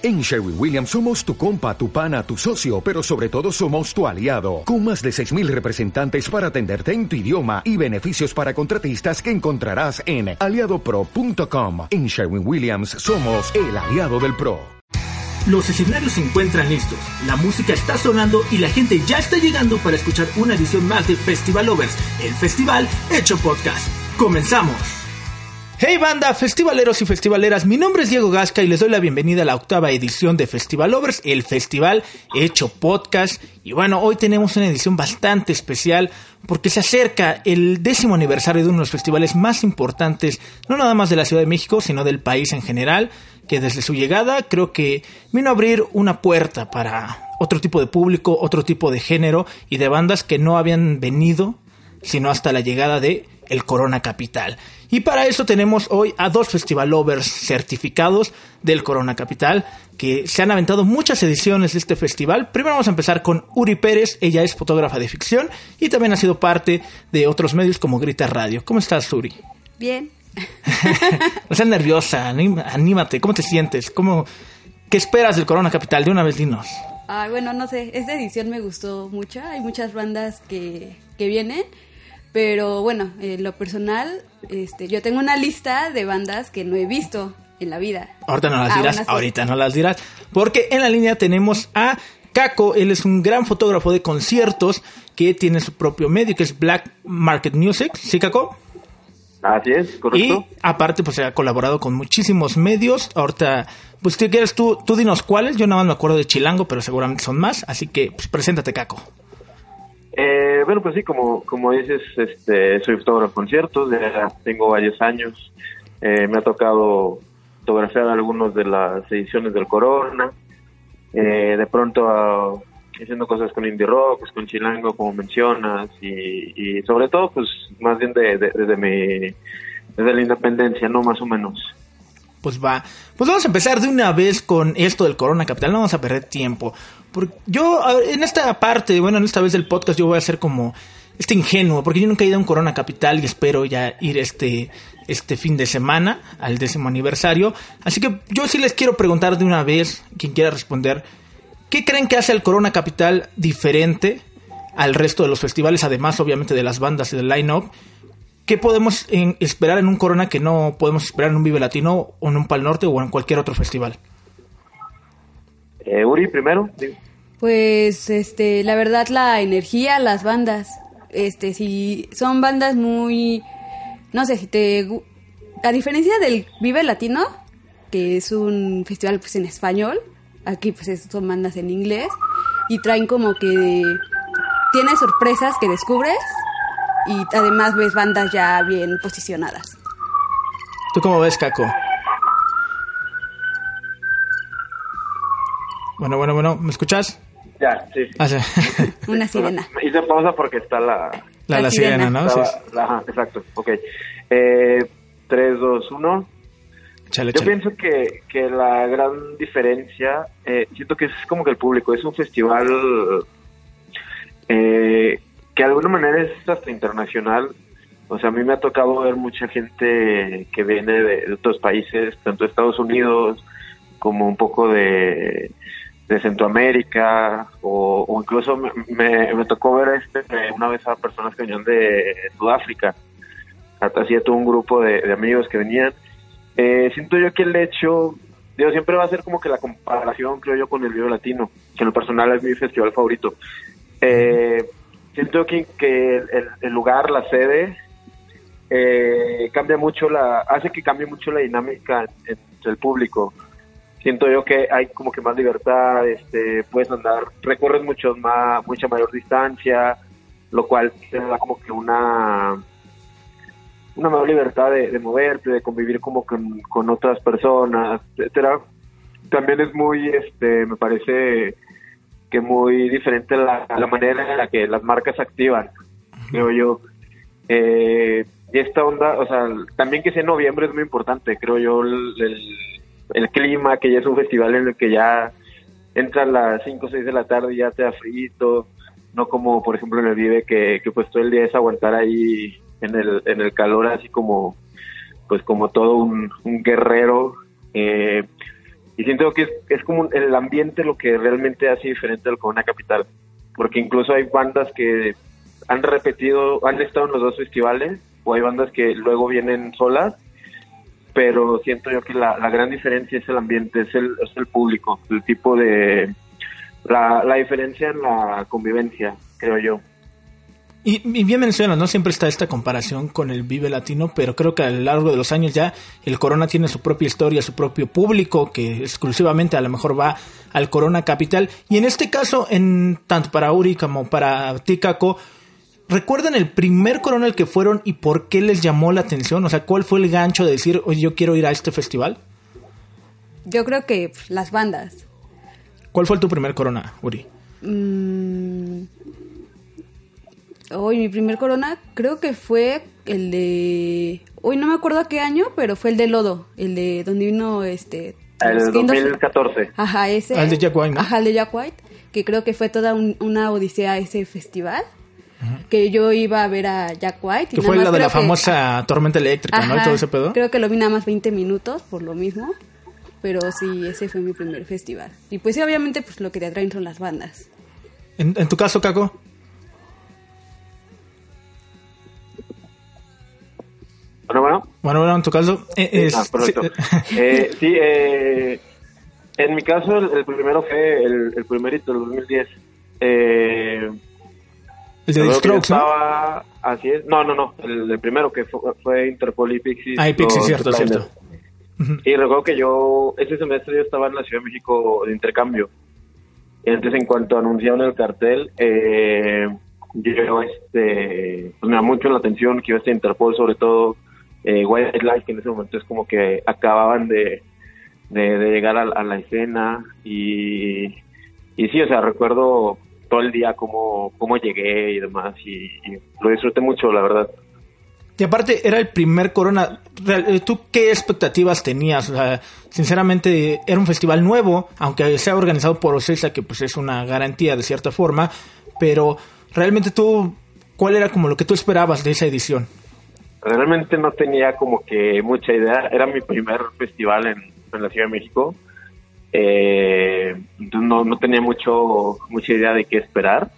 En Sherwin Williams somos tu compa, tu pana, tu socio, pero sobre todo somos tu aliado, con más de 6.000 representantes para atenderte en tu idioma y beneficios para contratistas que encontrarás en aliadopro.com. En Sherwin Williams somos el aliado del PRO. Los escenarios se encuentran listos, la música está sonando y la gente ya está llegando para escuchar una edición más de Festival Lovers, el festival hecho podcast. ¡Comenzamos! Hey banda, festivaleros y festivaleras, mi nombre es Diego Gasca y les doy la bienvenida a la octava edición de Festival Lovers, el festival hecho podcast. Y bueno, hoy tenemos una edición bastante especial porque se acerca el décimo aniversario de uno de los festivales más importantes, no nada más de la Ciudad de México, sino del país en general, que desde su llegada creo que vino a abrir una puerta para otro tipo de público, otro tipo de género y de bandas que no habían venido sino hasta la llegada de el Corona Capital. Y para eso tenemos hoy a dos festivalovers certificados del Corona Capital que se han aventado muchas ediciones de este festival. Primero vamos a empezar con Uri Pérez, ella es fotógrafa de ficción y también ha sido parte de otros medios como Grita Radio. ¿Cómo estás, Uri? Bien. no seas nerviosa, anímate, ¿cómo te sientes? ¿Cómo, ¿Qué esperas del Corona Capital? De una vez dinos. Ah, bueno, no sé, esta edición me gustó mucho, hay muchas bandas que, que vienen pero bueno, en lo personal, este, yo tengo una lista de bandas que no he visto en la vida. Ahorita no las ah, dirás, ahorita no las dirás. Porque en la línea tenemos a Caco, él es un gran fotógrafo de conciertos que tiene su propio medio, que es Black Market Music. ¿Sí, Caco? Así es, correcto. Y aparte, pues ha colaborado con muchísimos medios. Ahorita, pues si quieres tú, tú dinos cuáles. Yo nada más me acuerdo de Chilango, pero seguramente son más. Así que, pues preséntate, Caco. Eh, bueno, pues sí, como, como dices, este, soy fotógrafo de conciertos, ya tengo varios años. Eh, me ha tocado fotografiar algunos de las ediciones del Corona. Eh, de pronto uh, haciendo cosas con indie rock, pues, con chilango, como mencionas, y, sobre todo, pues más bien de, desde mi, desde la independencia, ¿no? Más o menos. Pues va. Pues vamos a empezar de una vez con esto del Corona Capital. No vamos a perder tiempo. Porque yo, en esta parte, bueno, en esta vez del podcast, yo voy a ser como este ingenuo, porque yo nunca he ido a un Corona Capital y espero ya ir este, este fin de semana al décimo aniversario. Así que yo sí les quiero preguntar de una vez, quien quiera responder, ¿qué creen que hace el Corona Capital diferente al resto de los festivales, además obviamente de las bandas y del line-up? ¿Qué podemos esperar en un Corona que no podemos esperar en un Vive Latino o en un Pal Norte o en cualquier otro festival? Eh, Uri, primero. Pues, este, la verdad, la energía, las bandas. Este, si son bandas muy, no sé, si te, a diferencia del Vive Latino, que es un festival pues en español, aquí pues son bandas en inglés y traen como que tiene sorpresas que descubres y además ves bandas ya bien posicionadas. ¿Tú cómo ves, Caco? Bueno, bueno, bueno, ¿me escuchas? Ya, sí. Ah, Una sirena. Hice pausa porque está la... La, sirena, ¿no? Ajá, exacto, ok. Eh, 3, 2, 1. Yo pienso que, que la gran diferencia, eh, siento que es como que el público, es un festival eh, que de alguna manera es hasta internacional. O sea, a mí me ha tocado ver mucha gente que viene de, otros países, tanto de Estados Unidos como un poco de, de Centroamérica, o, incluso me, me, tocó ver este una vez a personas que venían de Sudáfrica. Hacía todo un grupo de, amigos que venían. Eh, siento yo que el hecho, digo, siempre va a ser como que la comparación, creo yo, con el video latino, que en lo personal es mi festival favorito. Eh, siento que, que el, lugar, la sede, eh, cambia mucho la, hace que cambie mucho la dinámica entre el público. Siento yo que hay como que más libertad, este, puedes andar, recorres mucho más, mucha mayor distancia, lo cual te da como que una una mayor libertad de, moverte, de convivir como con, con otras personas, etcétera. También es muy, este, me parece que muy diferente la, la manera en la que las marcas activan, creo yo. Eh, y esta onda, o sea, también que sea en noviembre es muy importante, creo yo, el, el, clima, que ya es un festival en el que ya entra a las 5 o 6 de la tarde y ya te da frito, no como por ejemplo en el Vive que, que pues todo el día es aguantar ahí en el, en el calor así como pues como todo un, un guerrero. Eh, y siento que es, como el ambiente lo que realmente hace diferente al Corona Capital, porque incluso hay bandas que han repetido, han estado en los dos festivales, o hay bandas que luego vienen solas, pero siento yo que la, la gran diferencia es el ambiente, es el, es el público, el tipo de... La, la diferencia en la convivencia, creo yo. Y, y, bien mencionas, ¿no? Siempre está esta comparación con el Vive Latino, pero creo que a lo largo de los años ya el Corona tiene su propia historia, su propio público, que exclusivamente a lo mejor va al Corona Capital. Y en este caso, en tanto para Uri como para Ticaco, ¿recuerdan el primer Corona al que fueron y por qué les llamó la atención? O sea, ¿cuál fue el gancho de decir, oye, yo quiero ir a este festival? Yo creo que las bandas. ¿Cuál fue tu primer Corona, Uri? Mm, Hoy mi primer corona creo que fue el de... Hoy no me acuerdo a qué año, pero fue el de Lodo, el de donde vino este... El 2014. Ajá, ese. Ah, el de Jack White, ¿no? Ajá, el de Jack White, que creo que fue toda un, una odisea ese festival. Ajá. Que yo iba a ver a Jack White. Que fue la de la famosa tormenta eléctrica, Ajá, ¿no? Y todo ese pedo. Creo que lo vi nada más 20 minutos, por lo mismo. Pero sí, ese fue mi primer festival. Y pues sí, obviamente, pues lo que te atraen son las bandas. ¿En, en tu caso, Caco? Bueno, bueno. Bueno, bueno, en tu caso. Eh, es, ah, perfecto. Sí, eh, sí eh, en mi caso, el, el primero fue el, el, primerito, el 2010. Eh, el de Strokes, estaba, ¿no? Así es. No, no, no. El, el primero que fue, fue, Interpol y Pixies. Ah, y Pixies, cierto, cierto. Uh -huh. Y recuerdo que yo, ese semestre yo estaba en la Ciudad de México de intercambio. Entonces, en cuanto anunciaron el cartel, eh, yo, este, pues me da mucho la atención que iba a estar Interpol, sobre todo eh, Wildlife, que en ese momento es como que acababan de, de, llegar a, a, la escena y, y sí, o sea, recuerdo todo el día cómo, cómo llegué y demás y, lo disfruté mucho, la verdad. Y aparte, era el primer Corona. ¿Tú qué expectativas tenías? Sinceramente, era un festival nuevo, aunque sea organizado por Ocesa, que pues es una garantía de cierta forma, pero realmente tú, ¿cuál era como lo que tú esperabas de esa edición? Realmente no tenía como que mucha idea. Era mi primer festival en, la Ciudad de México. Eh, entonces no, no tenía mucho mucha idea de qué esperar.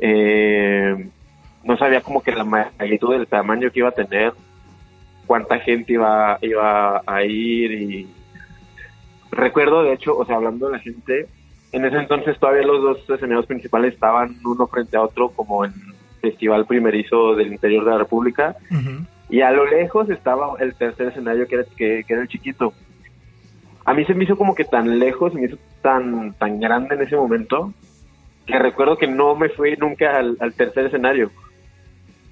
Eh, no sabía como que la magnitud del tamaño que iba a tener, cuánta gente iba, iba a ir y recuerdo de hecho, o sea, hablando de la gente, en ese entonces todavía los dos escenarios principales estaban uno frente a otro como en festival primerizo del interior de la República uh -huh. y a lo lejos estaba el tercer escenario que era, que, que era el chiquito. A mí se me hizo como que tan lejos, se me hizo tan, tan grande en ese momento que recuerdo que no me fui nunca al, al tercer escenario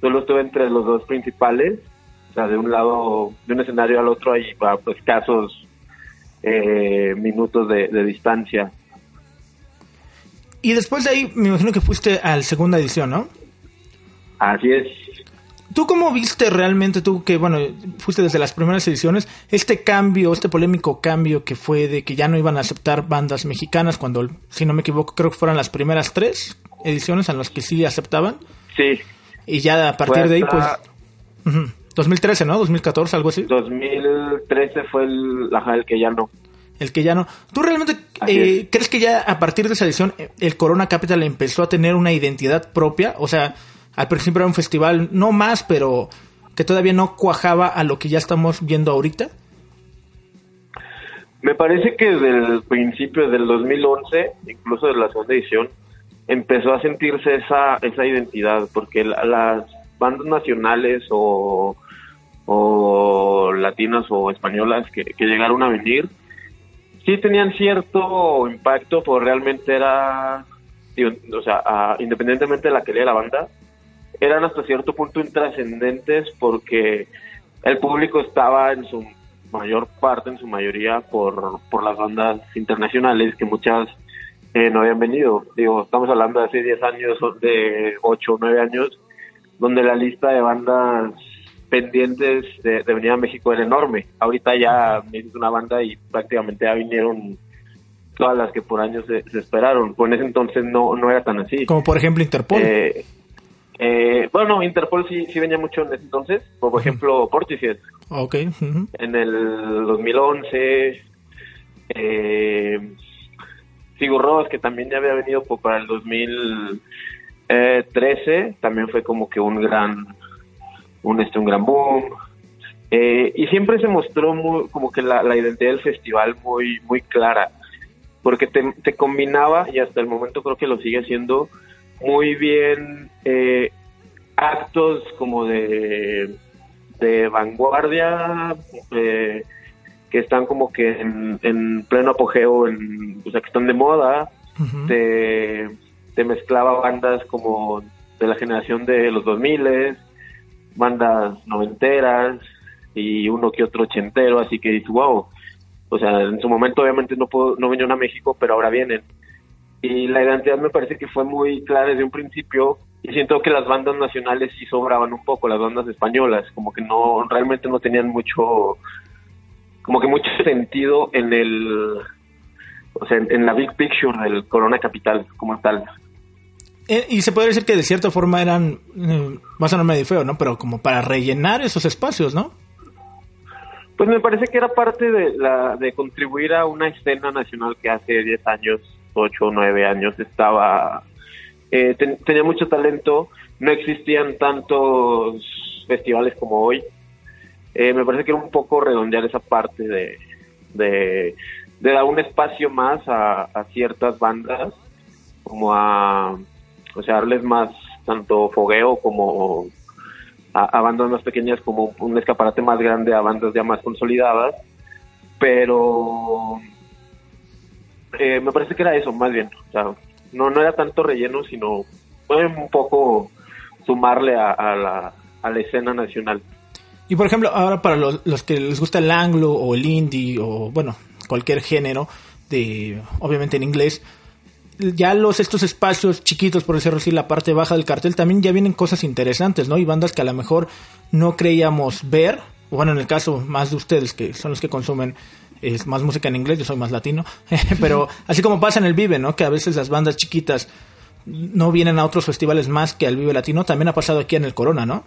solo estuve entre los dos principales, o sea, de un lado, de un escenario al otro, hay pues escasos eh, minutos de, de, distancia. Y después de ahí, me imagino que fuiste a la segunda edición, ¿no? Así es. ¿Tú cómo viste realmente, tú que, bueno, fuiste desde las primeras ediciones, este cambio, este polémico cambio que fue de que ya no iban a aceptar bandas mexicanas cuando, si no me equivoco, creo que fueron las primeras tres ediciones en las que sí aceptaban? Sí. Y ya a partir de ahí, pues... Uh -huh. 2013, ¿no? 2014, algo así. 2013 fue el, ajá, el que ya no. El que ya no. ¿Tú realmente eh, crees que ya a partir de esa edición el Corona Capital empezó a tener una identidad propia? O sea, al principio era un festival, no más, pero que todavía no cuajaba a lo que ya estamos viendo ahorita. Me parece que desde el principio del 2011, incluso de la segunda edición, empezó a sentirse esa, esa identidad, porque la, las bandas nacionales o, o latinas o españolas que, que, llegaron a venir, sí tenían cierto impacto, pues realmente era, o sea, independientemente de la calidad de la banda, eran hasta cierto punto intrascendentes porque el público estaba en su mayor parte, en su mayoría, por, por las bandas internacionales que muchas eh, no habían venido. Digo, estamos hablando de hace 10 años, de 8 o 9 años, donde la lista de bandas pendientes de, de, venir a México era enorme. Ahorita ya es una banda y prácticamente ya vinieron todas las que por años se, se esperaron. Pues en ese entonces no, no era tan así. Como por ejemplo Interpol. Eh, eh, bueno, Interpol sí, sí venía mucho en ese entonces. Por, ejemplo, Portishead. Ok. Uh -huh. En el 2011 Eh, Sigur que también ya había venido por- para el 2013, también fue como que un gran, un, este, un gran boom. Eh, y siempre se mostró muy, como que la, la identidad del festival muy, muy clara, porque te, te combinaba, y hasta el momento creo que lo sigue haciendo, muy bien eh, actos como de, de vanguardia, eh, que están como que en, en pleno apogeo, en, o sea, que están de moda, te mezclaba bandas como de la generación de los 2000, bandas noventeras y uno que otro ochentero, así que dices, wow, o sea, en su momento obviamente no, puedo, no vinieron a México, pero ahora vienen. Y la identidad me parece que fue muy clara desde un principio y siento que las bandas nacionales sí sobraban un poco, las bandas españolas, como que no, realmente no tenían mucho, como que mucho sentido en el, o sea, en, en la big picture del Corona Capital como tal. Eh, y se podría decir que de cierta forma eran, eh, va a sonar medio feo, ¿no? Pero como para rellenar esos espacios, ¿no? Pues me parece que era parte de, la, de contribuir a una escena nacional que hace 10 años, 8 o 9 años estaba, eh, ten- tenía mucho talento, no existían tantos festivales como hoy. Eh, me parece que era un poco redondear esa parte de, de, dar un espacio más a, a ciertas bandas, como a, o sea, darles más tanto fogueo como a, a bandas más pequeñas como un escaparate más grande a bandas ya más consolidadas, pero eh, me parece que era eso, más bien. O sea, no, no era tanto relleno, sino un poco sumarle a, a la, a la escena nacional. Y por ejemplo, ahora para los, los que les gusta el anglo o el indie o bueno, cualquier género de obviamente en inglés, ya los estos espacios chiquitos, por decirlo así, la parte baja del cartel también ya vienen cosas interesantes, ¿no? Y bandas que a lo mejor no creíamos ver, bueno, en el caso más de ustedes que son los que consumen es más música en inglés, yo soy más latino, pero así como pasa en el Vive, ¿no? Que a veces las bandas chiquitas no vienen a otros festivales más que al Vive Latino, también ha pasado aquí en el Corona, ¿no?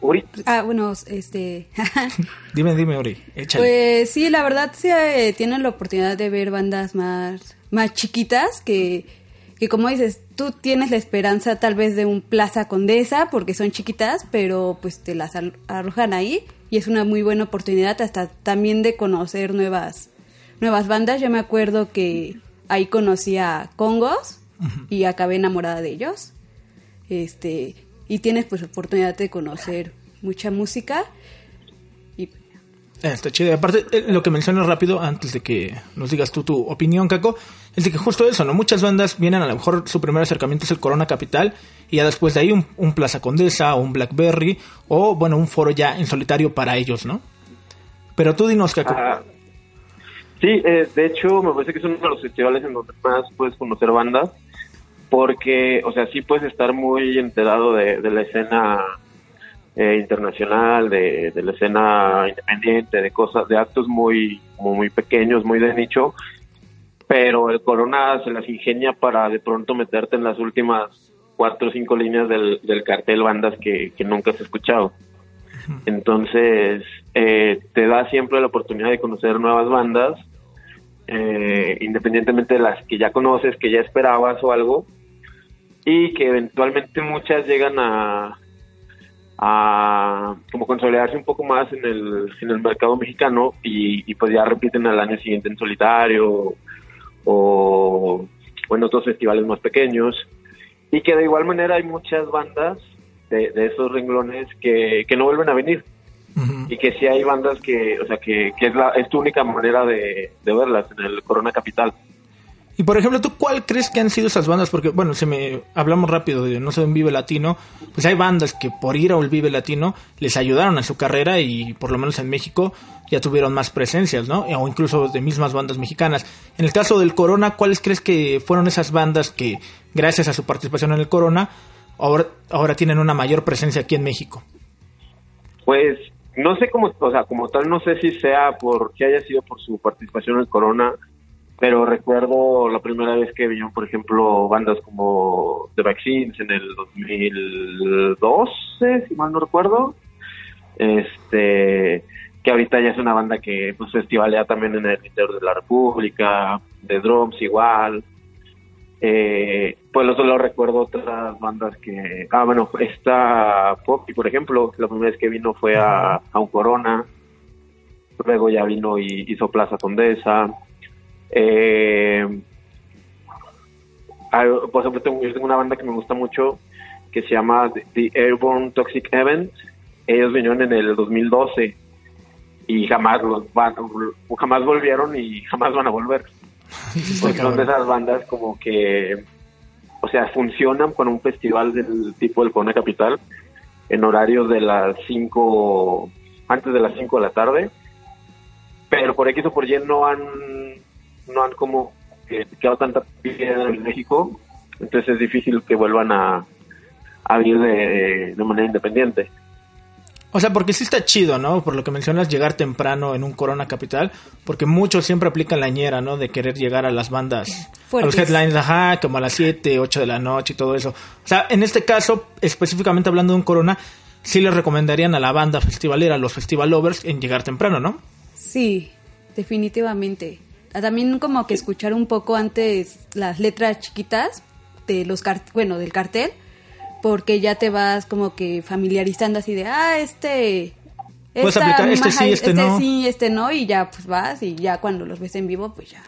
Uri, Ah, bueno, este... Dime, dime, Ori, échale. Pues sí, la verdad sí eh, tienen la oportunidad de ver bandas más, más chiquitas que, que como dices, tú tienes la esperanza tal vez de un Plaza Condesa porque son chiquitas, pero pues te las arrojan ahí y es una muy buena oportunidad hasta también de conocer nuevas, nuevas bandas. Yo me acuerdo que ahí conocí a Congos y acabé enamorada de ellos. Este, y tienes pues oportunidad de conocer mucha música Está chido. Aparte, eh, lo que mencionas rápido, antes de que nos digas tú tu opinión, Caco, es de que justo eso, ¿no? Muchas bandas vienen, a lo mejor su primer acercamiento es el Corona Capital, y ya después de ahí un, Plaza Condesa, o un Blackberry, o bueno, un foro ya en solitario para ellos, ¿no? Pero tú dinos, Caco. Sí, eh, de hecho me parece que es uno de los festivales en donde más puedes conocer bandas, porque, o sea, sí puedes estar muy enterado de la escena eh, internacional, de, de la escena independiente, de cosas, de actos muy, como muy pequeños, muy de nicho, pero el Corona se las ingenia para de pronto meterte en las últimas cuatro o cinco líneas del, del cartel bandas que, que nunca has escuchado. Entonces, eh, te da siempre la oportunidad de conocer nuevas bandas, eh, independientemente de las que ya conoces, que ya esperabas o algo, y que eventualmente muchas llegan a, a como consolidarse un poco más en el, en el mercado mexicano y, y pues ya repiten al año siguiente en solitario o, o en otros festivales más pequeños. Y que de igual manera hay muchas bandas de, de esos renglones que, que no vuelven a venir y que sí hay bandas que, o sea, que, que es, la, es tu única manera de, de verlas en el Corona Capital. Y por ejemplo, ¿tú cuál crees que han sido esas bandas? Porque, bueno, si me hablamos rápido de no sé, un Vive Latino, pues hay bandas que por ir a un Vive Latino les ayudaron a su carrera y por lo menos en México ya tuvieron más presencias, ¿no? O incluso de mismas bandas mexicanas. En el caso del Corona, ¿cuáles crees que fueron esas bandas que, gracias a su participación en el Corona, ahora, ahora tienen una mayor presencia aquí en México? Pues no sé cómo, o sea, como tal, no sé si sea por que haya sido por su participación en el Corona, pero recuerdo la primera vez que vinieron, por ejemplo, bandas como The Vaccines en el 2012, si mal no recuerdo. Este, que ahorita ya es una banda que pues festivalea también en el interior de la República, de drums igual. Eh, pues solo recuerdo otras bandas que, ah bueno, esta Poppy por ejemplo, la primera vez que vino fue a, a un Corona, luego ya vino y hizo Plaza Condesa. Eh, por ejemplo, tengo, yo tengo una banda que me gusta mucho que se llama The- Airborne Toxic Event. Ellos vinieron en el 2012 y jamás los van, jamás volvieron y jamás van a volver. Porque son de esas bandas como que, o sea, funcionan para un festival del tipo del Cone Capital en horarios de las 5, antes de las 5 de la tarde, pero por X o por Y no han, no han como que quedado tanta piedra en México, entonces es difícil que vuelvan a, a ir de, de manera independiente. O sea, porque sí está chido, ¿no? Por lo que mencionas, llegar temprano en un Corona Capital, porque muchos siempre aplican la ñera, ¿no? De querer llegar a las bandas, a los headlines, ajá, como a las 7, 8 de la noche y todo eso. O sea, en este caso, específicamente hablando de un Corona, sí les recomendarían a la banda festivalera, a los festival lovers, en llegar temprano, ¿no? Sí, definitivamente. Ah, También como que escuchar un poco antes las letras chiquitas de los car- bueno, del cartel, porque ya te vas como que familiarizando así de, ah, este Puedes esta aplicar, este sí, este no. sí, este no y ya pues vas y ya cuando los ves en vivo pues ya.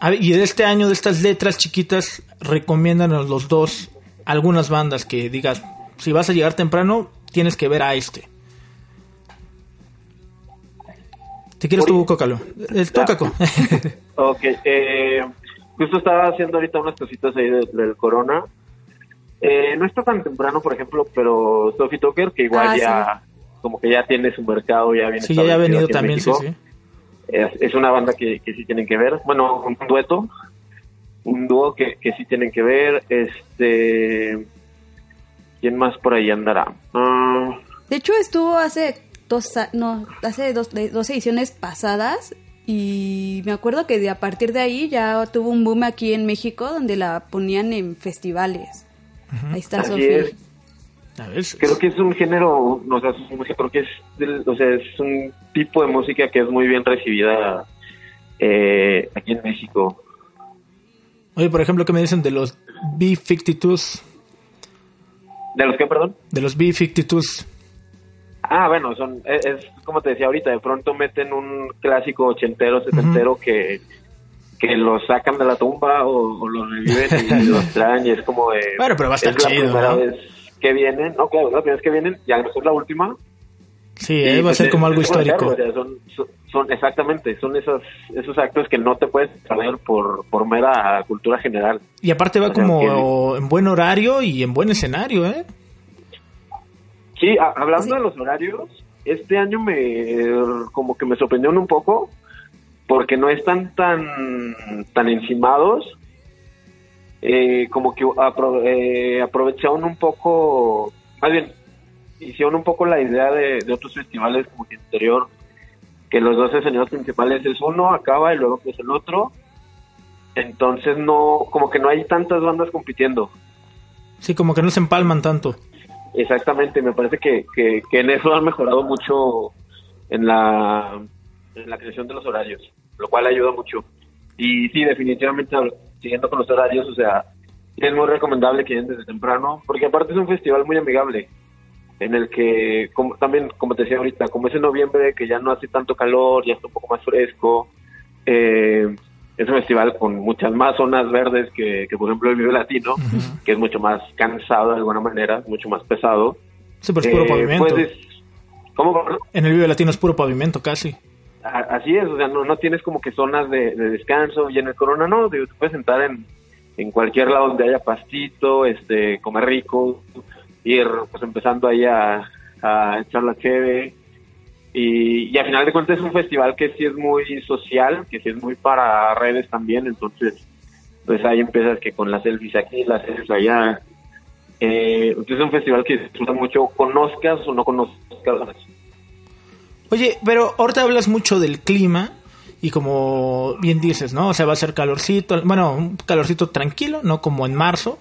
A ver, y de este año, de estas letras chiquitas, recomiéndanos los dos algunas bandas que digas, si vas a llegar temprano, tienes que ver a este. ¿Te quieres tú, Cócalo? El tú. Caco. Ok, eh, justo estaba haciendo ahorita unas cositas ahí del, del Corona. Eh, no está tan temprano, por ejemplo, pero Sophie Tucker, que igual Ah, ya, como que ya tiene su mercado, ya viene Sí, ya ha venido también, sí, México. sí. Es, es una banda que, que sí tienen que ver. Bueno, un dueto, un dúo que, que sí tienen que ver. Este, ¿quién más por ahí andará? Ah, De hecho estuvo hace dos no, hace dos, de- dos ediciones pasadas y me acuerdo que de a partir de ahí ya tuvo un boom aquí en México donde la ponían en festivales. Ahí está Así Sofía. es. A ver, creo que es un género, o sea, creo que es, o sea, es un tipo de música que es muy bien recibida eh, aquí en México. Oye, por ejemplo, ¿qué me dicen de los B-52s? ¿De los que, perdón? De los B-52s. Ah, bueno, son, es, es como te decía ahorita, de pronto meten un clásico ochentero, setentero que, que los sacan de la tumba o, o los reviven y los traen y es como de... Bueno, pero va a estar es la chido, primera ¿no? vez que vienen, no, claro, la primera vez que vienen y a lo mejor la última. Sí, Y, eh, va a pues, ser como algo histórico. hacerlo, o sea, son, son, son- exactamente, son esos, esos actos que no te puedes saber por, por mera cultura general. Y aparte va O sea, como en buen horario y en buen escenario, ¿eh? Sí, a- hablando de los horarios, este año me como que me sorprendieron un poco porque no están tan tan encimados. Eh, como que apro- eh, aprovecharon un poco, más bien, hicieron un poco la idea de, de otros festivales como que interior, que los dos escenarios principales es uno, acaba y luego es el otro. Entonces no, como que no hay tantas bandas compitiendo. Sí, como que no se empalman tanto. Exactamente, me parece que, que, que en eso han mejorado mucho en la, en la creación de los horarios, lo cual ayuda mucho. Y sí, definitivamente, siguiendo con los horarios, o sea, es muy recomendable que lleguen desde temprano, porque aparte es un festival muy amigable, en el que, como, también, como te decía ahorita, como es en noviembre, que ya no hace tanto calor, ya está un poco más fresco, eh, es un festival con muchas más zonas verdes que, que por ejemplo, el Vive Latino, que es mucho más cansado de alguna manera, mucho más pesado. Sí, pero es puro Eh, pavimento. ¿Cómo? En el Vive Latino es puro pavimento casi. A- Así es, o sea, no, no tienes como que zonas de, de descanso y en el Corona no, te puedes sentar en, en cualquier lado donde haya pastito, este, comer rico, ir pues empezando ahí a, a echar la cheve y, y al final de cuentas es un festival que sí es muy social, que sí es muy para redes también, entonces pues ahí empiezas que con las selfies aquí, las selfies allá, eh, entonces es un festival que disfruta mucho, conozcas o no conozcas. Oye, pero ahorita hablas mucho del clima y como bien dices, ¿no? O sea, va a ser calorcito, bueno, un calorcito tranquilo, no como en marzo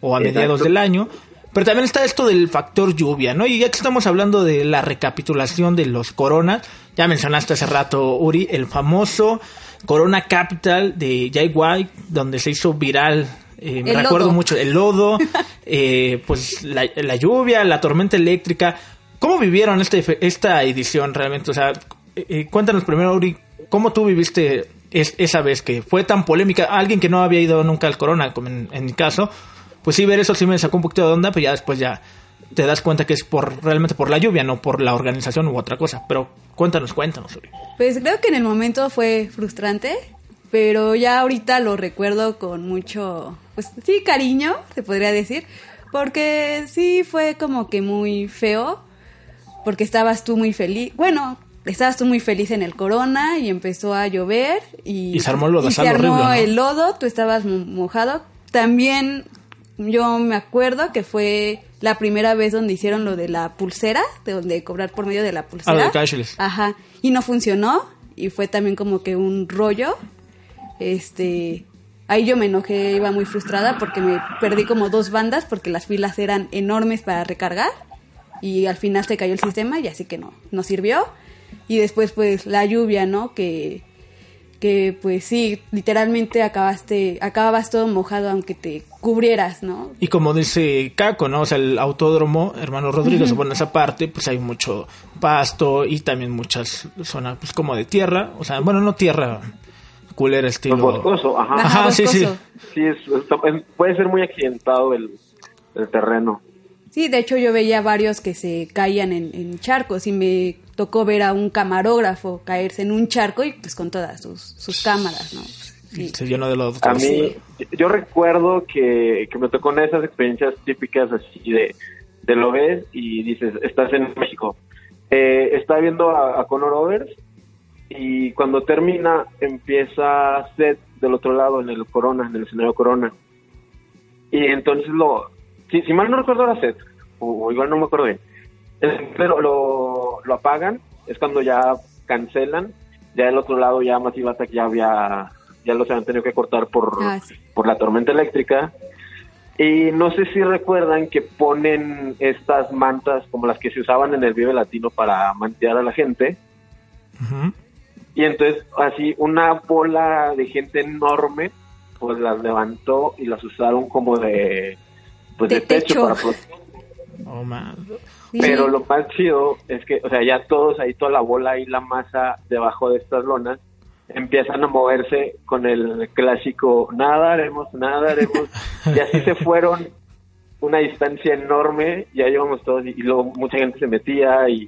o a Exacto. mediados del año. Pero también está esto del factor lluvia, ¿no? Y ya que estamos hablando de la recapitulación de los coronas, ya mencionaste hace rato, Uri, el famoso Corona Capital de Jay White, donde se hizo viral eh, me recuerdo mucho el lodo, eh, pues la, la, lluvia, la tormenta eléctrica. ¿Cómo vivieron este, esta edición realmente? O sea, eh, cuéntanos primero, Uri, ¿cómo tú viviste esa vez que fue tan polémica? Alguien que no había ido nunca al Corona, como en, mi caso, pues sí, ver eso sí me sacó un poquito de onda, pero ya después ya te das cuenta que es por realmente por la lluvia, no por la organización u otra cosa. Pero cuéntanos, cuéntanos. Uri. Pues creo que en el momento fue frustrante, pero ya ahorita lo recuerdo con mucho, pues sí, cariño, se podría decir, porque sí fue como que muy feo, porque estabas tú muy feliz, bueno, estabas tú muy feliz en el corona y empezó a llover y, y se armó el lodo, y se armó el lodo, tú estabas mojado. También yo me acuerdo que fue la primera vez donde hicieron lo de la pulsera, de donde cobrar por medio de la pulsera. Ah, de cashless. Ajá, y no funcionó y fue también como que un rollo. Este, ahí yo me enojé, iba muy frustrada porque me perdí como dos bandas porque las filas eran enormes para recargar y al final se cayó el sistema y así que no, no sirvió. Y después pues la lluvia, ¿no? Que, que pues sí, literalmente acabaste, acababas todo mojado aunque te cubrieras, ¿no? Y como dice Caco, ¿no? O sea, el autódromo, hermano Rodríguez, bueno, esa parte, pues hay mucho pasto y también muchas zonas pues como de tierra, o sea, bueno, no tierra culera estilo... boscoso, ajá. Ajá, sí, sí. Sí, es, puede ser muy accidentado el, el terreno. Sí, de hecho yo veía varios que se caían en, charcos y me tocó ver a un camarógrafo caerse en un charco y pues con todas sus, sus cámaras, ¿no? Se llenó de los... A mí, yo recuerdo que, que me tocó en esas experiencias típicas así de, de lo ves y dices, estás en México. Eh, estaba viendo a, a Conor Overs y cuando termina empieza Seth del otro lado en el Corona, en el escenario Corona. Y entonces lo, si, si mal no recuerdo era Seth, o, igual no me acuerdo bien, pero lo, lo apagan, es cuando ya cancelan, ya del otro lado ya Massive Attack ya había, ya los habían tenido que cortar por, Ah, por la tormenta eléctrica. Y no sé si recuerdan que ponen estas mantas como las que se usaban en el Vive Latino para mantear a la gente. Y entonces así una bola de gente enorme pues las levantó y las usaron como de pues De de, techo, techo. para Oh, pero lo más chido es que o sea ya todos ahí toda la bola y la masa debajo de estas lonas empiezan a moverse con el clásico nada haremos nada haremos y así se fueron una distancia enorme ya íbamos todos y, y luego mucha gente se metía y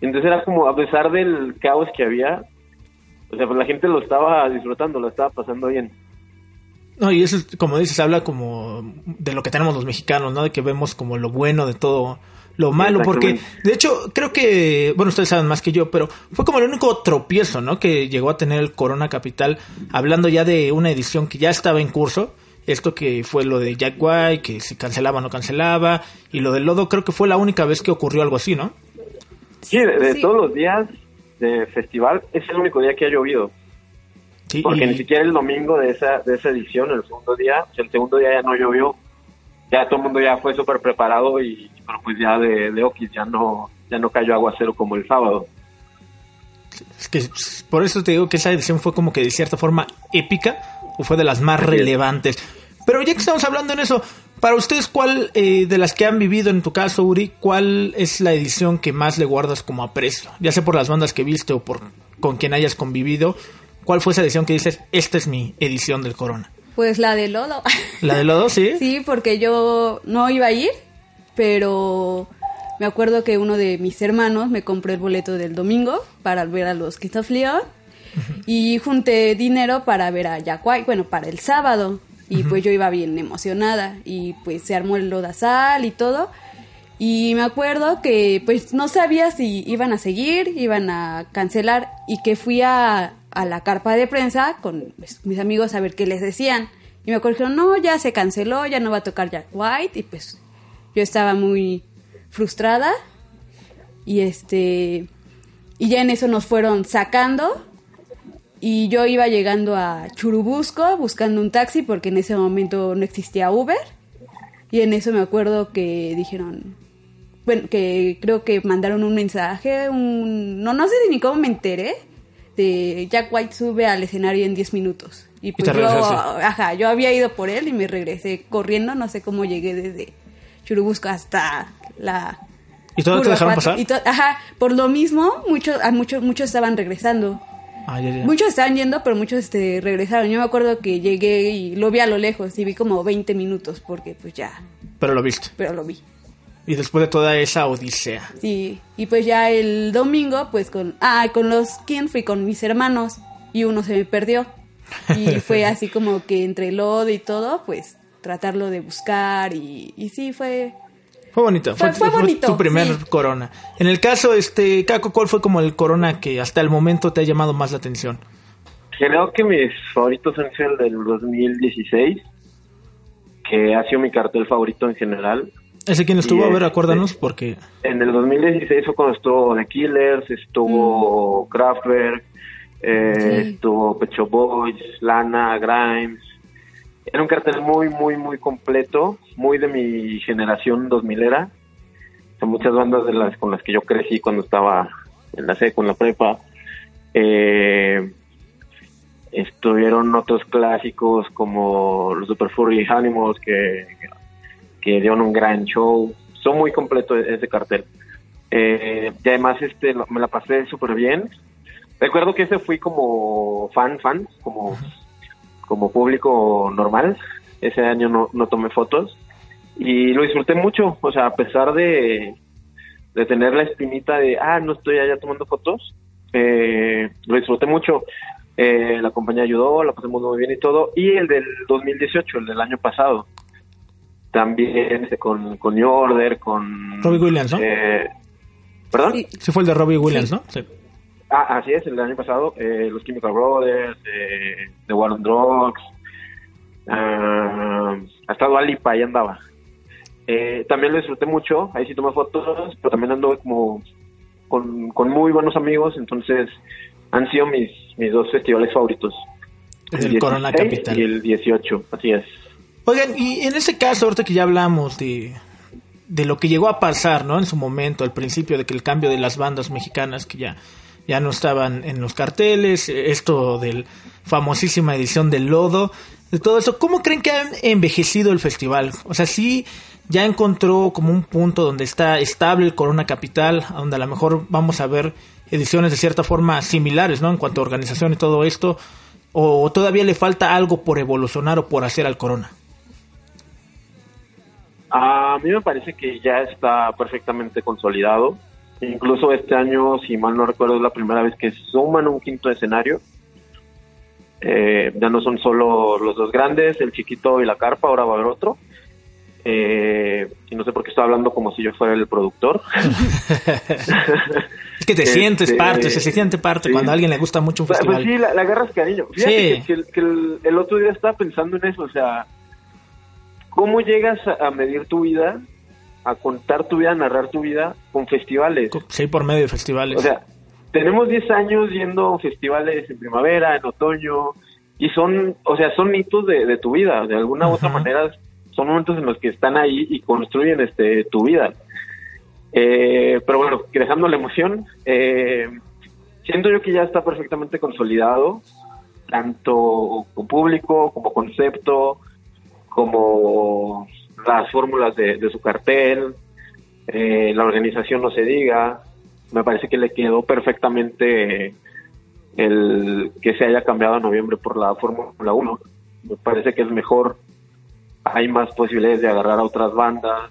entonces era como a pesar del caos que había o sea pues la gente lo estaba disfrutando lo estaba pasando bien No, y eso, es, como dices, habla como de lo que tenemos los mexicanos, ¿no? De que vemos como lo bueno de todo lo malo, porque de hecho creo que, bueno, ustedes saben más que yo, pero fue como el único tropiezo, ¿no? Que llegó a tener el Corona Capital, hablando ya de una edición que ya estaba en curso. Esto que fue lo de Jack White, que si cancelaba o no cancelaba, y lo del lodo creo que fue la única vez que ocurrió algo así, ¿no? sí de, de Sí. todos los días de festival es el único día que ha llovido Sí, Porque y- ni siquiera el domingo de esa, de esa edición, el segundo día, el segundo día ya no llovió. Ya todo el mundo ya fue súper preparado y pero pues ya de, de Oquis ya no, ya no cayó aguacero como el sábado. Es que por eso te digo que esa edición fue como que de cierta forma épica o fue de las más relevantes. Pero ya que estamos hablando en eso, para ustedes, ¿cuál eh, de las que han vivido en tu caso, Uri, cuál es la edición que más le guardas como aprecio? Ya sea por las bandas que viste o por con quien hayas convivido, ¿cuál fue esa edición que dices, esta es mi edición del Corona? Pues la de lodo. ¿La de Lodo, sí? Sí, porque yo no iba a ir, pero me acuerdo que uno de mis hermanos me compró el boleto del domingo para ver a los Kids of Leon y junté dinero para ver a Jack White, bueno, para el sábado. Y pues yo iba bien emocionada y pues se armó el lodazal y todo. Y me acuerdo que pues no sabía si iban a seguir, iban a cancelar y que fui a, a la carpa de prensa con pues, mis amigos a ver qué les decían. Y me dijeron, no, ya se canceló, ya no va a tocar Jack White. Y pues yo estaba muy frustrada. Y este. Y ya en eso nos fueron sacando. Y yo iba llegando a Churubusco buscando un taxi porque en ese momento no existía Uber. Y en eso me acuerdo que dijeron, bueno, que creo que mandaron un mensaje, un, no, no sé ni cómo me enteré, de Jack White sube al escenario en 10 minutos. Y pues yo, ajá, yo había ido por él y me regresé corriendo, no sé cómo llegué desde Churubusco hasta la... ¿Y todos te dejaron pasar? ajá, por lo mismo, muchos, a muchos, muchos estaban regresando. Ah, ya, ya. Muchos estaban yendo, pero muchos este, regresaron. Yo me acuerdo que llegué y lo vi a lo lejos y vi como 20 minutos porque pues ya. Pero lo viste. Pero lo vi. Y después de toda esa odisea. Sí, y pues ya el domingo, pues con... Ah, con los quién fui con mis hermanos y uno se me perdió. Y fue así como que entre el lodo y todo, pues tratarlo de buscar y, y sí, fue... Fue bonito. Fue, fue, bonito, tu primer corona. En el caso, este, Caco, ¿cuál fue como el corona que hasta el momento te ha llamado más la atención? Creo que mis favoritos han sido el del 2016, que ha sido mi cartel favorito en general. ¿Ese quién estuvo? a ver, acuérdanos, porque... En el 2016 fue cuando estuvo The Killers, estuvo mm. Kraftwerk, eh, estuvo Pecho Boys, Lana, Grimes. Era un cartel muy, muy, muy completo, muy de mi generación 2000 era. Son muchas bandas de las con las que yo crecí cuando estaba en la seco, en la prepa. Eh, estuvieron otros clásicos como los Super Furry Animals que que dieron un gran show. Son muy completo ese cartel. Eh, y además este me la pasé súper bien. Recuerdo que ese fui como fan, fan, como, como público normal. Ese año no, no tomé fotos y lo disfruté mucho. O sea, a pesar de, de tener la espinita de, ah, no estoy allá tomando fotos, eh, lo disfruté mucho. Eh, la compañía ayudó, la pasamos muy bien y todo. Y el del 2018, el del año pasado, también este, con, con New Order, con... Robbie Williams, ¿no? Eh, ¿Perdón? Sí. fue el de Robbie Williams, ¿no? Sí. Ah, así es, el año pasado, eh, los Chemical Brothers, eh, The War on Drugs, uh, hasta Dualipa, ahí andaba. Eh, también lo disfruté mucho, ahí sí tomé fotos, pero también ando como con, con muy buenos amigos, entonces han sido mis, mis dos festivales favoritos. El, el Corona Capital. Y el 18, así es. Oigan, y en ese caso, ahorita que ya hablamos de, de lo que llegó a pasar, ¿no? En su momento, al principio, de que el cambio de las bandas mexicanas que ya, ya no estaban en los carteles, esto del famosísima edición del Lodo, de todo eso, ¿cómo creen que ha envejecido el festival? O sea, sí ya encontró como un punto donde está estable el Corona Capital, donde a lo mejor vamos a ver ediciones de cierta forma similares, ¿no? En cuanto a organización y todo esto, o todavía le falta algo por evolucionar o por hacer al Corona. A mí me parece que ya está perfectamente consolidado. Incluso este año, si mal no recuerdo, es la primera vez que suman un quinto escenario. Eh, ya no son solo los dos grandes, el chiquito y la carpa, ahora va a haber otro. Eh, y no sé por qué estoy hablando como si yo fuera el productor. es que te sientes este, parte, se siente parte cuando a alguien le gusta mucho un pues festival. Pues sí, la, agarras cariño. Fíjate que, que, el, el, otro día estaba pensando en eso, o sea, ¿Cómo llegas a medir tu vida, a contar tu vida, a narrar tu vida con festivales? Sí, por medio de festivales. O sea, tenemos 10 años yendo a festivales en primavera, en otoño, y son, o sea, son hitos de, tu vida, de alguna u otra manera son momentos en los que están ahí y construyen este tu vida. Eh, pero bueno, dejando la emoción, eh, siento yo que ya está perfectamente consolidado, tanto con público como concepto, como las fórmulas de, su cartel, eh, la organización no se diga, me parece que le quedó perfectamente el que se haya cambiado a noviembre por la Fórmula 1. Me parece que es mejor, hay más posibilidades de agarrar a otras bandas,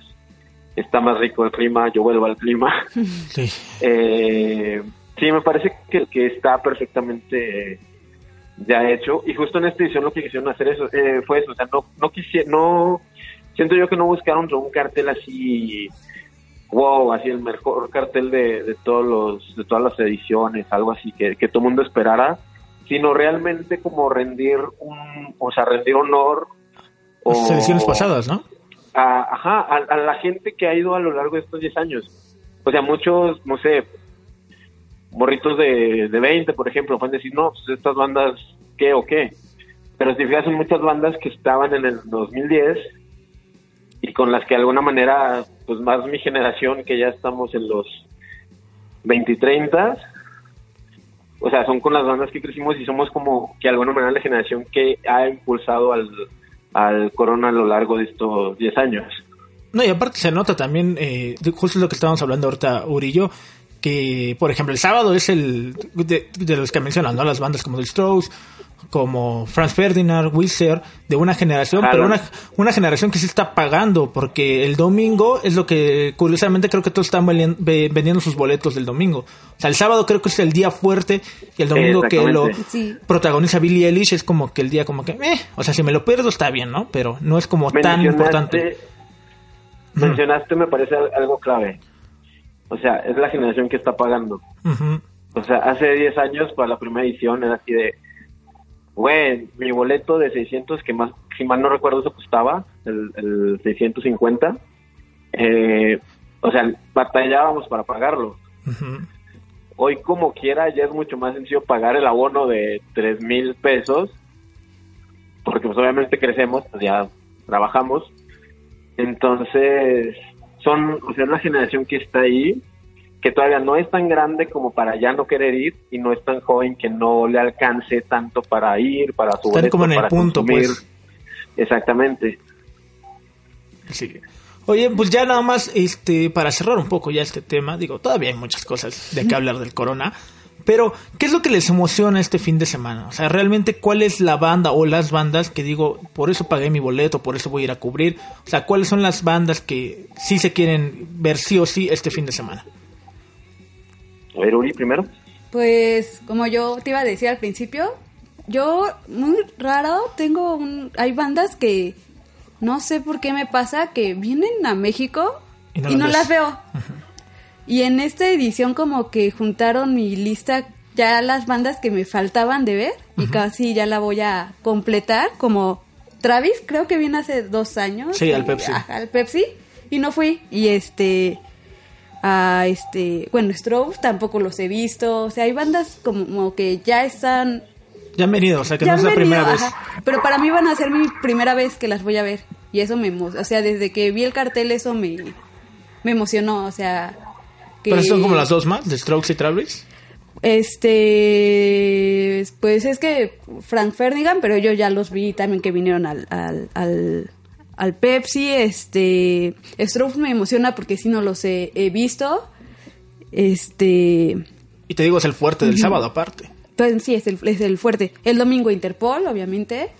está más rico el clima, yo vuelvo al clima. Sí, eh, sí me parece que, que está perfectamente ya hecho. Y justo en esta edición lo que quisieron hacer eso eh, fue eso o sea no no quisiera no siento yo que no buscaron un cartel así wow así el mejor cartel de, de todos los de todas las ediciones algo así que, que todo el mundo esperara sino realmente como rendir un o sea rendir honor las ediciones pasadas no ajá a, la gente que ha ido a lo largo de estos 10 años. O sea muchos no sé morritos de, de 20, por ejemplo, pueden decir, no, pues estas bandas, ¿qué o qué? Pero si fijas, son muchas bandas que estaban en el 2010 y con las que de alguna manera, pues más mi generación, que ya estamos en los 20 y 30, o sea, son con las bandas que crecimos y somos como que de alguna manera la generación que ha impulsado al, al Corona a lo largo de estos 10 años. No, y aparte se nota también, eh, justo lo que estábamos hablando ahorita, Urillo, que, por ejemplo, el sábado es el de, los que mencionan, ¿no? Las bandas como The Strokes, como Franz Ferdinand, Wizard, de una generación, pero una, una generación que se está pagando, porque el domingo es lo que, curiosamente, creo que todos están vendiendo sus boletos del domingo. O sea, el sábado creo que es el día fuerte, y el domingo que lo protagoniza Billie Eilish es como que el día como que, eh, o sea, si me lo pierdo está bien, ¿no? Pero no es como tan importante. Mencionaste, me parece algo clave. O sea, es la generación que está pagando. O sea, hace 10 años, para la primera edición, era así de, güey, mi boleto de 600, que más, si mal no recuerdo, eso costaba, el, el 650. Eh, o sea, batallábamos para pagarlo. Hoy, como quiera, ya es mucho más sencillo pagar el abono de 3 mil pesos, porque pues obviamente crecemos, pues ya trabajamos. Entonces, son, o sea, es la generación que está ahí que todavía no es tan grande como para ya no querer ir y no es tan joven que no le alcance tanto para ir, para su Están como en el punto, pues. Exactamente. Sí. Oye, pues ya nada más, este, para cerrar un poco ya este tema, digo, todavía hay muchas cosas de qué hablar del corona, pero ¿qué es lo que les emociona este fin de semana? O sea, realmente, ¿cuál es la banda o las bandas que digo, por eso pagué mi boleto, por eso voy a ir a cubrir? O sea, ¿cuáles son las bandas que sí se quieren ver sí o sí este fin de semana? A ver, Uri, primero. Pues, como yo te iba a decir al principio, yo, muy raro, tengo un... Hay bandas que no sé por qué me pasa que vienen a México y no, las veo. Y en esta edición como que juntaron mi lista ya las bandas que me faltaban de ver y casi ya la voy a completar como Travis creo que viene hace dos años. Sí al Pepsi. Al Pepsi. Y no fui. Y este a este, bueno, Strokes tampoco los he visto, o sea, hay bandas como que ya están... Ya han venido, o sea, que no es la primera vez. Pero para mí van a ser mi primera vez que las voy a ver, y eso me o sea, desde que vi el cartel eso me, me emocionó, o sea... Que... ¿Pero son como las dos más, de Strokes y Travis? Este, pues es que Frank Ferdinand, pero yo ya los vi también que vinieron al, al al Pepsi. Este, Stroke me emociona porque si no los he, visto. Este. Y te digo, es el fuerte del sábado aparte. Sí, es el, es el fuerte. El domingo Interpol, obviamente.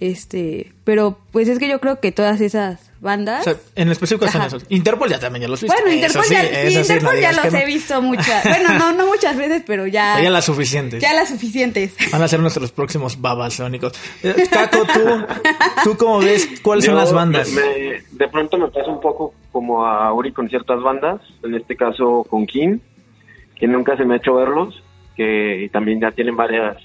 Este, pero pues es que yo creo que todas esas bandas. en específico están esos. Interpol ya también ya los viste. Bueno, Interpol ya, Interpol ya los he visto muchas. Bueno, no, no muchas veces, pero ya. Ya las suficientes. Ya las suficientes. Van a ser nuestros próximos babasónicos. Eh, Caco, tú, ¿tú cómo ves? ¿Cuáles son las bandas? de pronto me pasa un poco como a Uri con ciertas bandas. En este caso con King, que nunca se me ha hecho verlos. Que también ya tienen varias,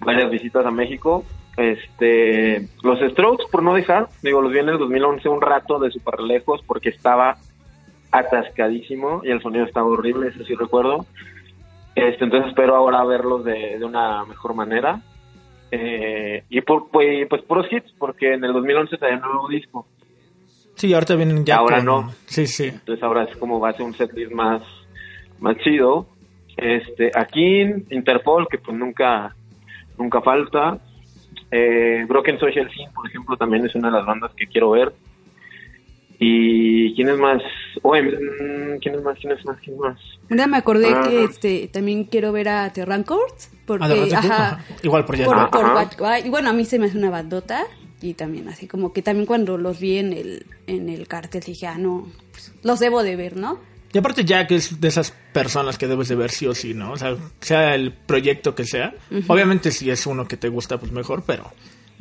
varias visitas a México este, los Strokes, por no dejar, digo, los vi en el 2011 un rato de súper lejos porque estaba atascadísimo y el sonido estaba horrible, eso sí recuerdo. Este, entonces espero ahora verlos de, una mejor manera. Eh, y por, pues, pues puros hits, porque en el 2011 traía un nuevo disco. Sí, ahorita vienen ya. Ahora no. Sí, sí. Entonces ahora es como va a ser un setlist más, más chido. Este, aquí Interpol, que pues nunca, nunca falta. Eh, Broken Social Scene, por ejemplo, también es una de las bandas que quiero ver. ¿Y quién es más? Mm, ¿Quién es más? ¿Quién es más? ¿Quién más? Mira, me acordé ah. que este también quiero ver a Terran Court. Porque, ajá, Igual por ya. y bueno, a mí se me hace una bandota. Y también así como que también cuando los vi en el, en el cartel dije, ah, no, pues, los debo de ver, ¿no? Y aparte Jack es de esas personas que debes de ver sí o sí, ¿no? O sea, sea el proyecto que sea. Obviamente si es uno que te gusta, pues mejor, pero